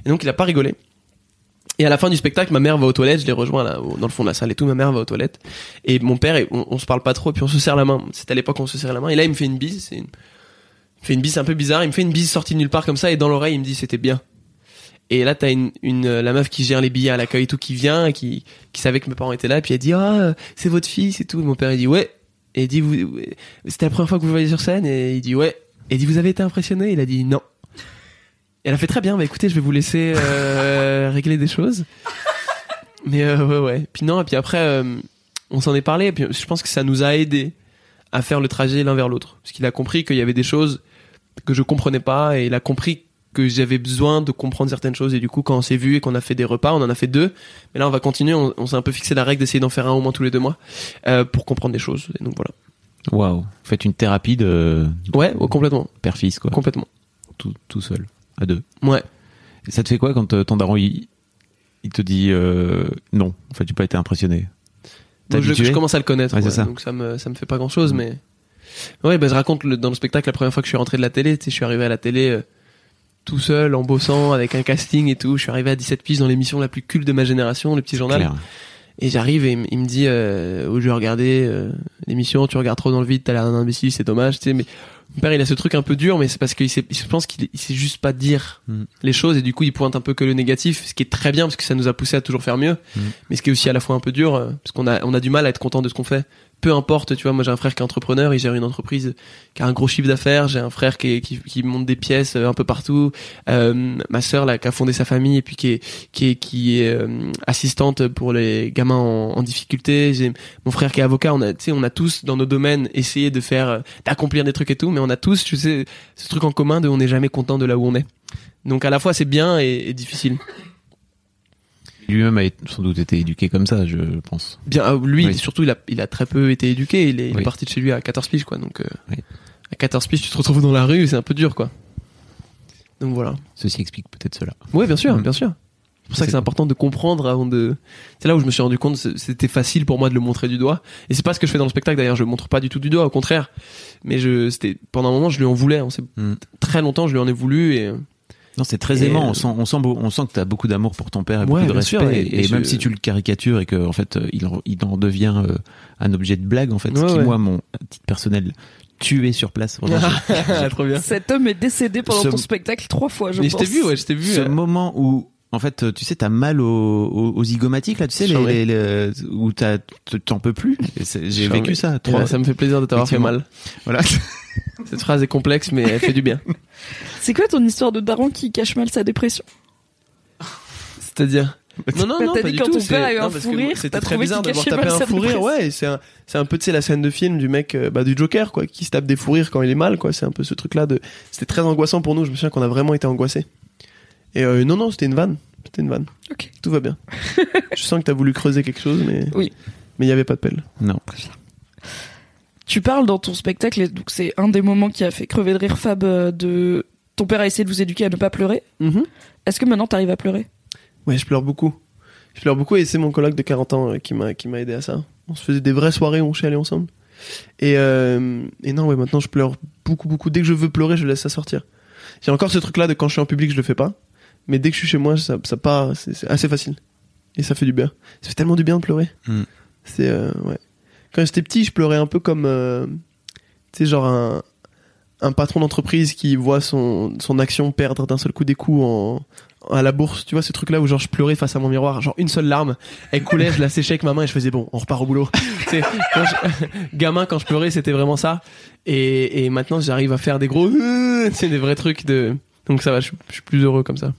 Et donc il a pas rigolé. Et à la fin du spectacle, ma mère va aux toilettes, je l'ai rejoint là, dans le fond de la salle et tout, ma mère va aux toilettes. Et mon père, on, on se parle pas trop, puis on se serre la main. C'était à l'époque on se serrait la main. Et là, il me fait une bise, c'est il me fait une bise un peu bizarre, il me fait une bise sortie de nulle part comme ça, et dans l'oreille, il me dit c'était bien. Et là, t'as une, une, euh, la meuf qui gère les billets à l'accueil et tout, qui vient, et qui, qui savait que mes parents étaient là, et puis elle dit, ah, euh, c'est votre fils et tout. Et mon père, il dit, ouais. Et il dit, vous, c'était la première fois que vous voyez sur scène, et il dit, ouais. Et il dit, vous avez été impressionné? Il a dit, non. Et elle a fait très bien, bah écoutez, je vais vous laisser, euh, régler des choses. Mais, euh, ouais, ouais. Puis non, et puis après, euh, on s'en est parlé, et puis je pense que ça nous a aidé à faire le trajet l'un vers l'autre. Parce qu'il a compris qu'il y avait des choses que je comprenais pas et il a compris que j'avais besoin de comprendre certaines choses. Et du coup quand on s'est vu et qu'on a fait des repas on en a fait deux. Mais là on va continuer. On, on s'est un peu fixé la règle d'essayer d'en faire un au moins tous les deux mois euh, pour comprendre des choses. Et donc voilà. Waouh. Faites une thérapie de ouais oh, complètement. Père-fils, quoi. complètement. Tout, tout seul, à deux. ouais. Et ça te fait quoi quand euh, ton daron, il, il te dit euh, non, en fait, tu pas été impressionné. Je, commence à le connaître Ouais, ouais, ça. donc ça me ça me fait pas grand chose mais ouais bah je raconte le- dans le spectacle la première fois que je suis rentré de la télé tu sais je suis arrivé à la télé euh, tout seul en bossant avec un casting et tout je suis arrivé à 17 piges dans l'émission la plus culte de ma génération le petit journal. Et j'arrive et il il me dit, euh, oh, je vais regarder euh, l'émission, tu regardes trop dans le vide, t'as l'air d'un imbécile, c'est dommage, tu sais. Mais mon père, il a ce truc un peu dur, mais c'est parce qu'il sait, je pense qu'il il sait juste pas dire Mm. les choses et du coup, il pointe un peu que le négatif, ce qui est très bien parce que ça nous a poussé à toujours faire mieux, Mm. mais ce qui est aussi à la fois un peu dur euh, parce qu'on a, on a du mal à être content de ce qu'on fait. Peu importe, tu vois, moi j'ai un frère qui est entrepreneur, il gère une entreprise qui a un gros chiffre d'affaires, j'ai un frère qui, qui, qui monte des pièces euh, un peu partout, euh, ma sœur là qui a fondé sa famille et puis qui est qui est qui est euh, assistante pour les gamins en, en difficulté. J'ai mon frère qui est avocat. On a, tu sais, on a tous dans nos domaines essayé de faire, euh, d'accomplir des trucs et tout, mais on a tous, tu sais, ce truc en commun de on n'est jamais content de là où on est. Donc à la fois c'est bien et, et difficile. Lui-même a sans doute été éduqué comme ça, je pense. Bien, euh, lui Oui. surtout il a, il a très peu été éduqué. Il est, il est Oui. parti de chez lui à 14 piges quoi. Donc euh, Oui. à 14 piges tu te retrouves dans la rue, c'est un peu dur quoi. Donc voilà. Ceci explique peut-être cela. Oui, bien sûr, Mm. bien sûr. C'est pour ça que C'est important de comprendre avant de. C'est là où je me suis rendu compte, c'était facile pour moi de le montrer du doigt. Et c'est pas ce que je fais dans le spectacle d'ailleurs. Je le montre pas du tout du doigt, au contraire. Mais je, c'était pendant un moment, je lui en voulais. On s'est Mm. très longtemps, je lui en ai voulu et Non, c'est très Et, aimant. euh, On sent, on sent, beau- on sent que t'as beaucoup d'amour pour ton père et Ouais, beaucoup de respect. sûr, et, et- et même si tu le caricatures et que en fait, euh, il en, il en devient euh, un objet de blague, en fait, ce Ouais, qui ouais. moi, mon titre personnel, tué sur place. Vraiment, j'ai- trop bien. Cet homme est décédé pendant Ce- ton spectacle trois fois, je Mais je t'ai vu, ouais, je t'ai vu. ce euh, moment où en fait, tu sais, t'as mal aux, aux, aux zygomatiques là, tu sais, les, Charmé. les- les- où t'as- t'en peux plus. Et c'est- J'ai vécu ça. eh Trois, ben, ça me fait plaisir de t'avoir fait mal. voilà. Cette phrase est complexe, mais elle fait du bien. C'est quoi ton histoire de daron qui cache mal sa dépression? C'est-à-dire? Non, non, Bah, non, t'as pas dit du quand tout. ton père a eu un fou rire, C'était très bizarre d'avoir tapé mal un sa fou rire. dépression. Ouais, c'est un, c'est un peu, tu sais, la scène de film du mec euh, bah, du Joker, quoi, qui se tape des fous rires quand il est mal, quoi. C'est un peu ce truc-là de. C'était très angoissant pour nous. Je me souviens qu'on a vraiment été angoissés. Et euh, non, non, c'était une vanne. C'était une vanne. Ok. Tout va bien. Je sens que t'as voulu creuser quelque chose, mais. Oui. Mais il y avait pas de pelle. Non. Tu parles dans ton spectacle, et donc c'est un des moments qui a fait crever de rire Fab euh, de ton père a essayé de vous éduquer à ne pas pleurer. Est-ce que maintenant t'arrives à pleurer? Ouais, je pleure beaucoup. Je pleure beaucoup et c'est mon coloc de 40 ans euh, qui m'a qui m'a aidé à ça. On se faisait des vraies soirées où on chialait ensemble. Et, euh, et non, ouais, maintenant je pleure beaucoup, beaucoup. Dès que je veux pleurer, je laisse ça sortir. J'ai encore ce truc-là de quand je suis en public, je le fais pas. Mais dès que je suis chez moi, ça, ça part, c'est c'est assez facile. Et ça fait du bien. Ça fait tellement du bien de pleurer. Mm. C'est, euh, ouais. Quand j'étais petit, je pleurais un peu comme, euh, tu sais, genre un, patron d'entreprise qui voit son, action perdre d'un seul coup des coups à la bourse, tu vois, ce truc-là où genre je pleurais face à mon miroir, genre une seule larme, elle coulait, je la séchais avec ma main et je faisais bon, on repart au boulot. Tu gamin, quand je pleurais, c'était vraiment ça. Et, et maintenant, j'arrive à faire des gros, c'est des vrais trucs de, donc ça va, je, suis plus heureux comme ça.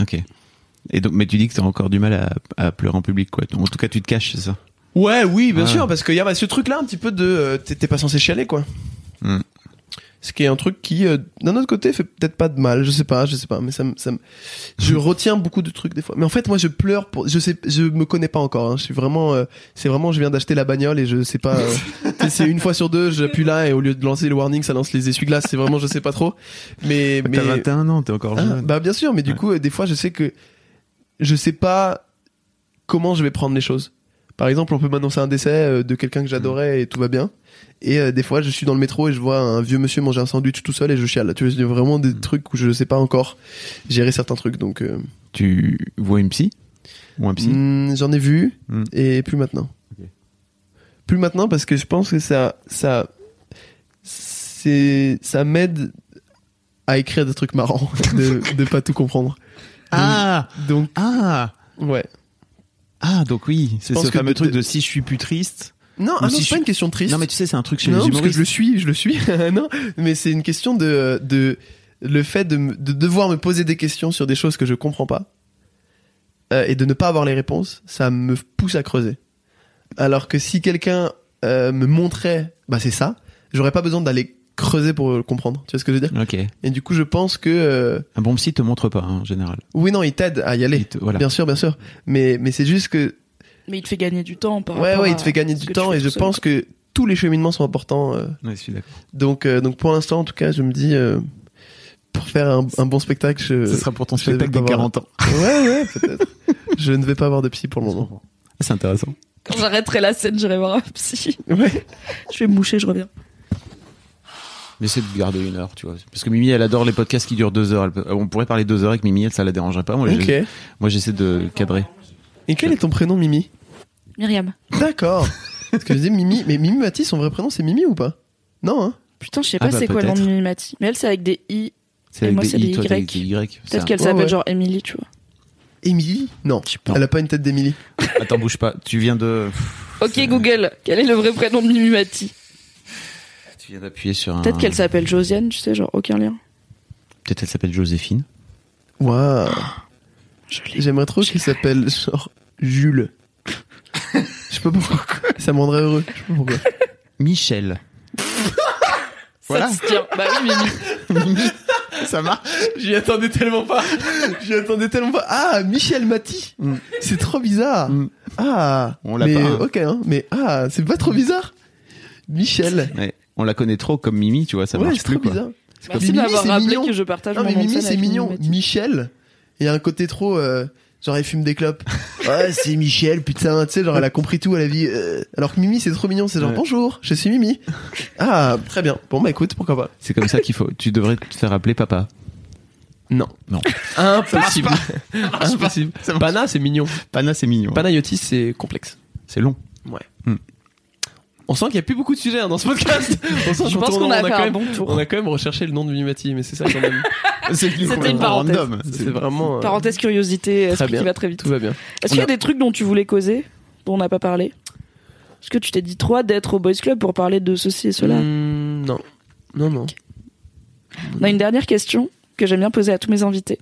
Ok. Et donc, mais tu dis que t'as encore du mal à, à pleurer en public, quoi. En tout cas, tu te caches, c'est ça? Ouais, oui, bien Ah. sûr, parce qu'il y a bah, ce truc-là un petit peu de, euh, t'es pas censé chialer, quoi. Mm. Ce qui est un truc qui, euh, d'un autre côté, fait peut-être pas de mal. Je sais pas, je sais pas, mais ça, me- ça, me- je retiens beaucoup de trucs des fois. Mais en fait, moi, je pleure pour, je sais, je me connais pas encore. hein. Je suis vraiment, euh, c'est vraiment, je viens d'acheter la bagnole et je sais pas. euh, c'est une fois sur deux, j'appuie là et au lieu de lancer le warning, ça lance les essuie-glaces. C'est vraiment, je sais pas trop. Mais, mais. T'as 21 ans, t'es encore Ah, jeune. bah bien sûr, mais du Ouais. coup, euh, des fois, je sais que je sais pas comment je vais prendre les choses. Par exemple, on peut m'annoncer un décès euh, de quelqu'un que j'adorais et tout va bien. Et euh, des fois, je suis dans le métro et je vois un vieux monsieur manger un sandwich tout seul et je chiale. Tu vois, vraiment des trucs où je sais pas encore gérer certains trucs. Donc, euh, Tu vois une psy? Ou un psy? Hmm, j'en ai vu Hmm. et plus maintenant. Plus maintenant parce que je pense que ça, ça, ça m'aide à écrire des trucs marrants, de, de pas tout comprendre. Ah Donc, Ah ouais. Ah, donc oui, c'est ce fameux truc de si je suis plus triste. Non, ah non c'est pas une question triste. Non, mais tu sais, c'est un truc chez non, les parce que je le suis, je le suis. non, mais c'est une question de, de le fait de, me- de devoir me poser des questions sur des choses que je comprends pas euh, et de ne pas avoir les réponses, ça me pousse à creuser. Alors que si quelqu'un euh, me montrait, bah c'est ça, j'aurais pas besoin d'aller creuser pour le comprendre. Tu vois ce que je veux dire Ok. Et du coup, je pense que euh, Un bon psy te montre pas, hein, en général. oui, non, il t'aide à y aller. Te- voilà. Bien sûr, bien sûr. Mais mais c'est juste que Mais il te fait gagner du temps par ouais, ouais, il te fait gagner du temps et je seul, pense quoi. que tous les cheminements sont importants. euh, Ouais, je suis d'accord. Donc, euh, donc pour l'instant, en tout cas, je me dis, euh, pour faire un, un bon spectacle, je, Ce sera pour ton je spectacle avoir- 40 ans. Ouais, ouais, peut-être. je ne vais pas avoir de psy pour le moment. Ah, C'est intéressant. Quand j'arrêterai la scène, j'irai voir un psy. Ouais. Je vais me moucher, je reviens. Mais c'est de garder une heure, tu vois. Parce que Mimi, elle adore les podcasts qui durent deux heures. Elle peut- On pourrait parler deux heures avec Mimi, elle, ça la dérangerait pas. Moi, Ok. moi, j'essaie de cadrer. Et quel est ton prénom, Mimi Myriam. D'accord. Parce que je dis Mimi, mais Mimi Mati, son vrai prénom, c'est Mimi ou pas? Non, hein Putain, je sais Ah pas bah, c'est quoi le nom de peut-être. Mimimati. Mais elle, c'est avec des i. C'est Et avec moi, des c'est I, des toi, t'as Y. des Y. Peut-être qu'elle Ouais, s'appelle ouais. genre Emily, tu vois. Émilie? Non. Elle a pas une tête d'Émilie. Attends, bouge pas. Tu viens de. Ok, Google, quel est le vrai prénom de Mimimati Tu viens d'appuyer sur un. Peut-être qu'elle s'appelle Josiane, tu sais, genre aucun lien. Peut-être elle s'appelle Joséphine. Waouh. J'aimerais trop qu'il s'appelle genre Jules. Je sais pas pourquoi. Ça me rendrait heureux. Je sais pas pourquoi. Michel. Voilà. Ça se tient. Bah oui, Mimi. Ça marche. J'y attendais tellement pas. J'y attendais tellement pas. Ah, Michel Mati. Mm. C'est trop bizarre. Mm. Ah. On l'a mais, pas, hein. Ok, hein. Mais ah, c'est pas trop bizarre. Michel. Ouais. On la connaît trop comme Mimi, tu vois, ça ouais, marche plus trop quoi. bizarre. Merci de m'avoir c'est rappelé mignon. que je partage Non, mon mais Mimi, c'est mignon. Michel. Il y a un côté trop. euh, genre, il fume des clopes. ouais, c'est Michel, putain. Tu sais, genre, elle a compris tout à la vie. euh, alors que Mimi, c'est trop mignon. C'est genre, Ouais. bonjour, je suis Mimi. Ah, très bien. Bon, bah écoute, pourquoi pas. C'est comme ça qu'il faut. Tu devrais te faire appeler papa. Non. Non. Impossible. Impossible. Pana, c'est mignon. Pana, c'est mignon. Panayotis, c'est complexe. C'est long. Ouais. Hmm. On sent qu'il y a plus beaucoup de sujets hein, dans ce podcast. On sent Je qu'on pense qu'on a on fait quand un même, bon tour. On a quand même recherché le nom de Mimimati, mais c'est ça quand même. C'était une parenthèse. random. C'est vraiment. euh, Parenthèse curiosité, esprit bien. qui va très vite. Tout va bien. Est-ce qu'il y a des trucs dont tu voulais causer, dont on n'a pas parlé? Est-ce que tu t'es dit trop d'être au Boys Club pour parler de ceci et cela? Hmm, non. Non, non. On a une dernière question que j'aime bien poser à tous mes invités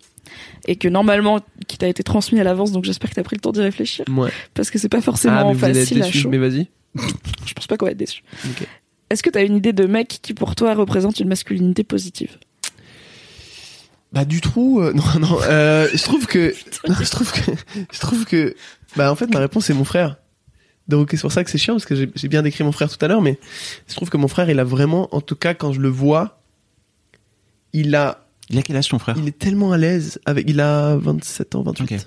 et que normalement qui t'a été transmis à l'avance donc j'espère que t'as pris le temps d'y réfléchir Ouais. parce que c'est pas forcément Ah, mais facile à chaud. Mais vas-y. Je pense pas qu'on va être déçu. Est-ce que t'as une idée de mec qui pour toi représente une masculinité positive? Bah du trou. euh, non, non. Euh, je trouve que. non, je trouve que. Je trouve que. Bah en fait ma réponse c'est mon frère. Donc c'est pour ça que c'est chiant parce que j'ai bien décrit mon frère tout à l'heure, mais je trouve que mon frère, il a vraiment, en tout cas quand je le vois, il a, Il a quel âge ton frère? Il est tellement à l'aise avec, il a 27 ans, 28. Ok.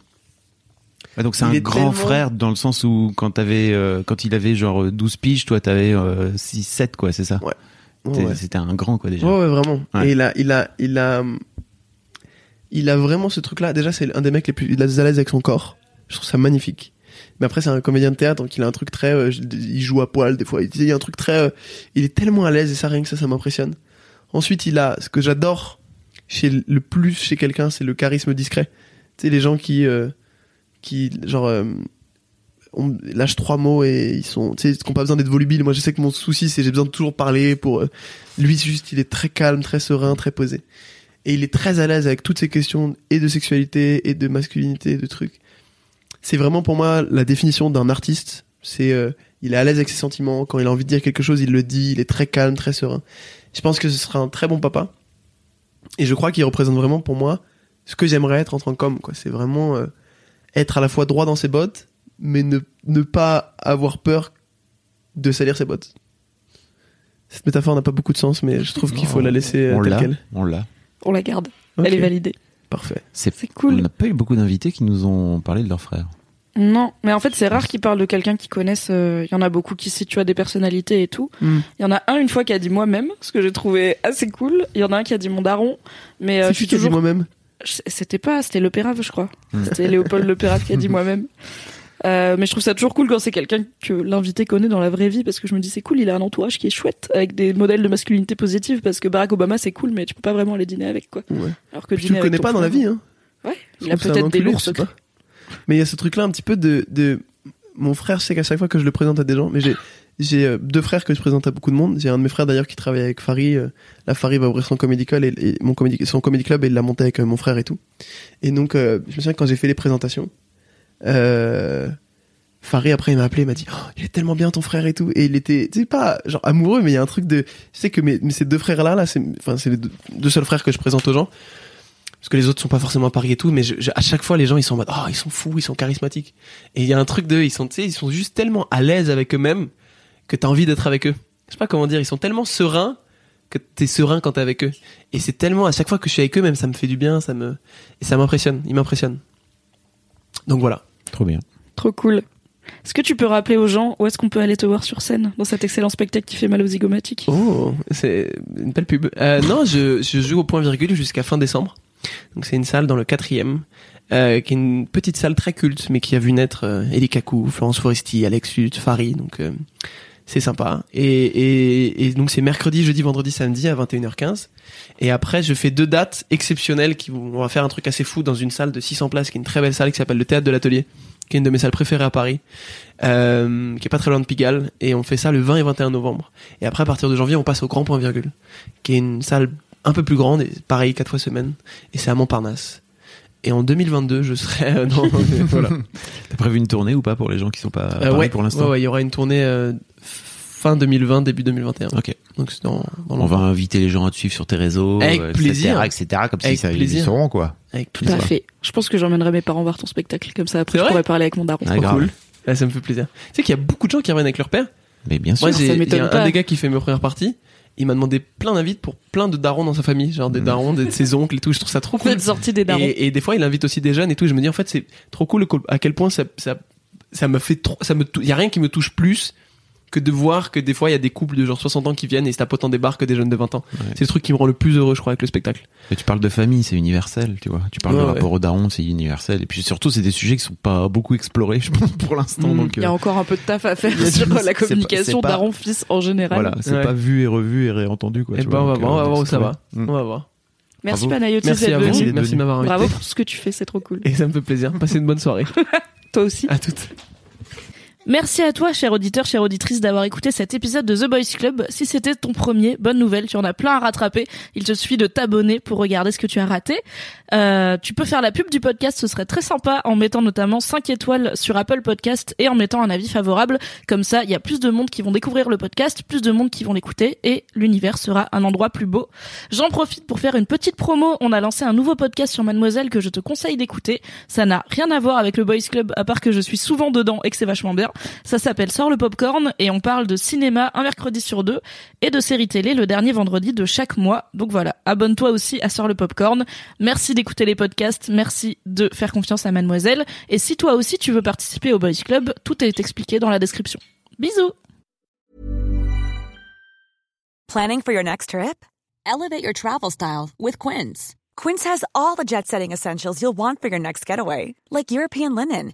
Ouais, donc c'est un grand tellement- frère dans le sens où quand t'avais euh, quand il avait genre 12 piges, toi t'avais euh, 6 7 quoi, c'est ça? Ouais. C'était un grand quoi déjà. Ouais, ouais, vraiment. Et il a, il a, il a, il a vraiment ce truc-là. Déjà, c'est un des mecs les plus à l'aise avec son corps. Je trouve ça magnifique. Mais après, c'est un comédien de théâtre, donc il a un truc très, euh, il joue à poil des fois. Il y a un truc très, euh, il est tellement à l'aise et ça, rien que ça, ça m'impressionne. Ensuite, il a, ce que j'adore chez le plus chez quelqu'un, c'est le charisme discret. Tu sais, les gens qui, euh, qui, genre, euh, lâche trois mots et ils sont, tu sais, qui n'ont pas besoin d'être volubiles. Moi, je sais que mon souci, c'est j'ai besoin de toujours parler pour, euh, lui, juste, il est très calme, très serein, très posé. Et il est très à l'aise avec toutes ces questions et de sexualité et de masculinité de trucs. C'est vraiment pour moi la définition d'un artiste. C'est, euh, il est à l'aise avec ses sentiments. Quand il a envie de dire quelque chose, il le dit. Il est très calme, très serein. Je pense que ce sera un très bon papa. Et je crois qu'il représente vraiment pour moi ce que j'aimerais être en tant qu'homme, quoi. C'est vraiment euh, être à la fois droit dans ses bottes, mais ne, ne pas avoir peur de salir ses bottes. Cette métaphore n'a pas beaucoup de sens, mais je trouve qu'il faut la laisser euh, on telle l'a, quelle. on l'a. On la garde. Elle est validée. Parfait. C'est C'est On cool. n'a pas eu beaucoup d'invités qui nous ont parlé de leur frère. Non, mais en fait, c'est rare qu'ils parlent de quelqu'un qu'ils connaissent. euh, Il y en a beaucoup qui se situent à des personnalités et tout. Hmm. Il y en a un une fois qui a dit moi-même, ce que j'ai trouvé assez cool. Il y en a un qui a dit mon daron. Mais euh, C'est je suis toujours. moi-même C'était pas, c'était Le Pérave, je crois. Hmm. C'était Léopold Le Pérave qui a dit moi-même. Euh, mais je trouve ça toujours cool quand c'est quelqu'un que l'invité connaît dans la vraie vie parce que je me dis c'est cool, il a un entourage qui est chouette avec des modèles de masculinité positive parce que Barack Obama c'est cool mais tu peux pas vraiment aller dîner avec quoi. Ouais. Alors que tu le connais pas dans la vie, hein. Ouais, Je il a peut-être des lourds secrets. Mais il y a ce truc-là un petit peu de, de, mon frère, je sais qu'à chaque fois que je le présente à des gens, mais j'ai, j'ai euh, deux frères que je présente à beaucoup de monde. J'ai un de mes frères d'ailleurs qui travaille avec Farid. euh, Là, Farid va ouvrir son comédie club et, mon comédie, son comédie club et il l'a monté avec euh, mon frère et tout. Et donc, euh, je me souviens que quand j'ai fait les présentations, euh, Farid après il m'a appelé, il m'a dit, oh, il est tellement bien ton frère et tout. Et il était, tu sais pas, genre amoureux, mais il y a un truc de, je sais que mes, mes- ces deux frères là, là, c'est, enfin, c'est les deux, deux seuls frères que je présente aux gens. Parce que les autres sont pas forcément à Paris et tout, mais je- je- à chaque fois les gens ils sont en mode, oh, ils sont fous, ils sont charismatiques. Et il y a un truc de, ils sont, tu sais, ils sont juste tellement à l'aise avec eux-mêmes que t'as envie d'être avec eux. Je sais pas comment dire, ils sont tellement sereins que t'es serein quand t'es avec eux. Et c'est tellement, à chaque fois que je suis avec eux, même ça me fait du bien, ça me, et ça m'impressionne, ils m'impressionnent. Donc voilà. Trop bien. Trop cool. Est-ce que tu peux rappeler aux gens où est-ce qu'on peut aller te voir sur scène dans cet excellent spectacle qui fait mal aux zygomatiques? Oh, c'est une belle pub. Euh, non, je, je joue au point virgule jusqu'à fin décembre. Donc c'est une salle dans le quatrième, euh, qui est une petite salle très culte, mais qui a vu naître euh, Elie Kakou, Florence Foresti, Alex Luth, Farid, donc euh, c'est sympa. Et, et, et donc c'est mercredi, jeudi, vendredi, samedi à 21h15. Et après, je fais deux dates exceptionnelles qui vont, on va faire un truc assez fou dans une salle de 600 places, qui est une très belle salle qui s'appelle le Théâtre de l'Atelier, qui est une de mes salles préférées à Paris, euh, qui est pas très loin de Pigalle. Et on fait ça le 20 et 21 novembre. Et après, à partir de janvier, on passe au Grand Point Virgule, qui est une salle un peu plus grande, et pareil, quatre fois semaine. Et c'est à Montparnasse. Et en 2022, je serai euh, dans, voilà. T'as prévu une tournée ou pas pour les gens qui sont pas à Euh, Paris ouais, pour l'instant ouais, ouais, il y aura une tournée euh, fin 2020, début 2021. Ok. Donc c'est dans, dans On va inviter les gens à te suivre sur tes réseaux, Avec euh, plaisir. etc., comme Avec si ça, ils plaisir. y seront, quoi. avec Tout à fait. Je pense que j'emmènerai mes parents voir ton spectacle. Comme ça, après, je pourrais parler avec mon daron. Ah, cool. Ça me fait plaisir. Tu sais qu'il y a beaucoup de gens qui reviennent avec leur père. Mais bien sûr. Moi, ça m'étonne un des gars qui fait mes premières parties. Il m'a demandé plein d'invites pour plein de darons dans sa famille, genre des Mhm. darons, de ses oncles et tout. Je trouve ça trop cool. des darons. Et, et des fois, il invite aussi des jeunes et tout. Et je me dis en fait, c'est trop cool à quel point ça, ça, ça me fait trop, ça me, y a rien qui me touche plus que de voir que des fois il y a des couples de genre 60 ans qui viennent et se tapent autant des bars que des jeunes de 20 ans. Ouais. C'est le truc qui me rend le plus heureux, je crois, avec le spectacle. Et tu parles de famille, c'est universel, tu vois. Tu parles Ouais, de ouais. rapport au daron, c'est universel. Et puis surtout, c'est des sujets qui sont pas beaucoup explorés, je pense, pour l'instant. Mm. Donc, Il y a euh, encore un peu de taf à faire sur la communication daron-fils en général. voilà, c'est Ouais. pas vu et revu et réentendu, quoi. et tu ben, on va voir, on va euh, voir où ça va. Mm. On va voir. Merci. Panayotis Merci d'être à vous. Merci de m'avoir invité. Bravo pour ce que tu fais, c'est trop cool. Et ça me fait plaisir. Passez une bonne soirée. Toi aussi. À toutes. Merci à toi, cher auditeur, chère auditrice, d'avoir écouté cet épisode de The Boys Club. Si c'était ton premier, bonne nouvelle, tu en as plein à rattraper. Il te suffit de t'abonner pour regarder ce que tu as raté. Euh, tu peux faire la pub du podcast, ce serait très sympa, en mettant notamment 5 étoiles sur Apple Podcast et en mettant un avis favorable. Comme ça, il y a plus de monde qui vont découvrir le podcast, plus de monde qui vont l'écouter et l'univers sera un endroit plus beau. J'en profite pour faire une petite promo. On a lancé un nouveau podcast sur Mademoiselle que je te conseille d'écouter. Ça n'a rien à voir avec le Boys Club, à part que je suis souvent dedans et que c'est vachement bien. Ça s'appelle Sort le popcorn et on parle de cinéma un mercredi sur deux et de séries télé le dernier vendredi de chaque mois. Donc voilà, abonne-toi aussi à Sort le popcorn. Merci d'écouter les podcasts, merci de faire confiance à Mademoiselle. Et si toi aussi tu veux participer au Boys Club, tout est expliqué dans la description. Bisous Planning for your next trip? Elevate your travel style with Quince. Quince has all the jet setting essentials you'll want for your next getaway, like European linen,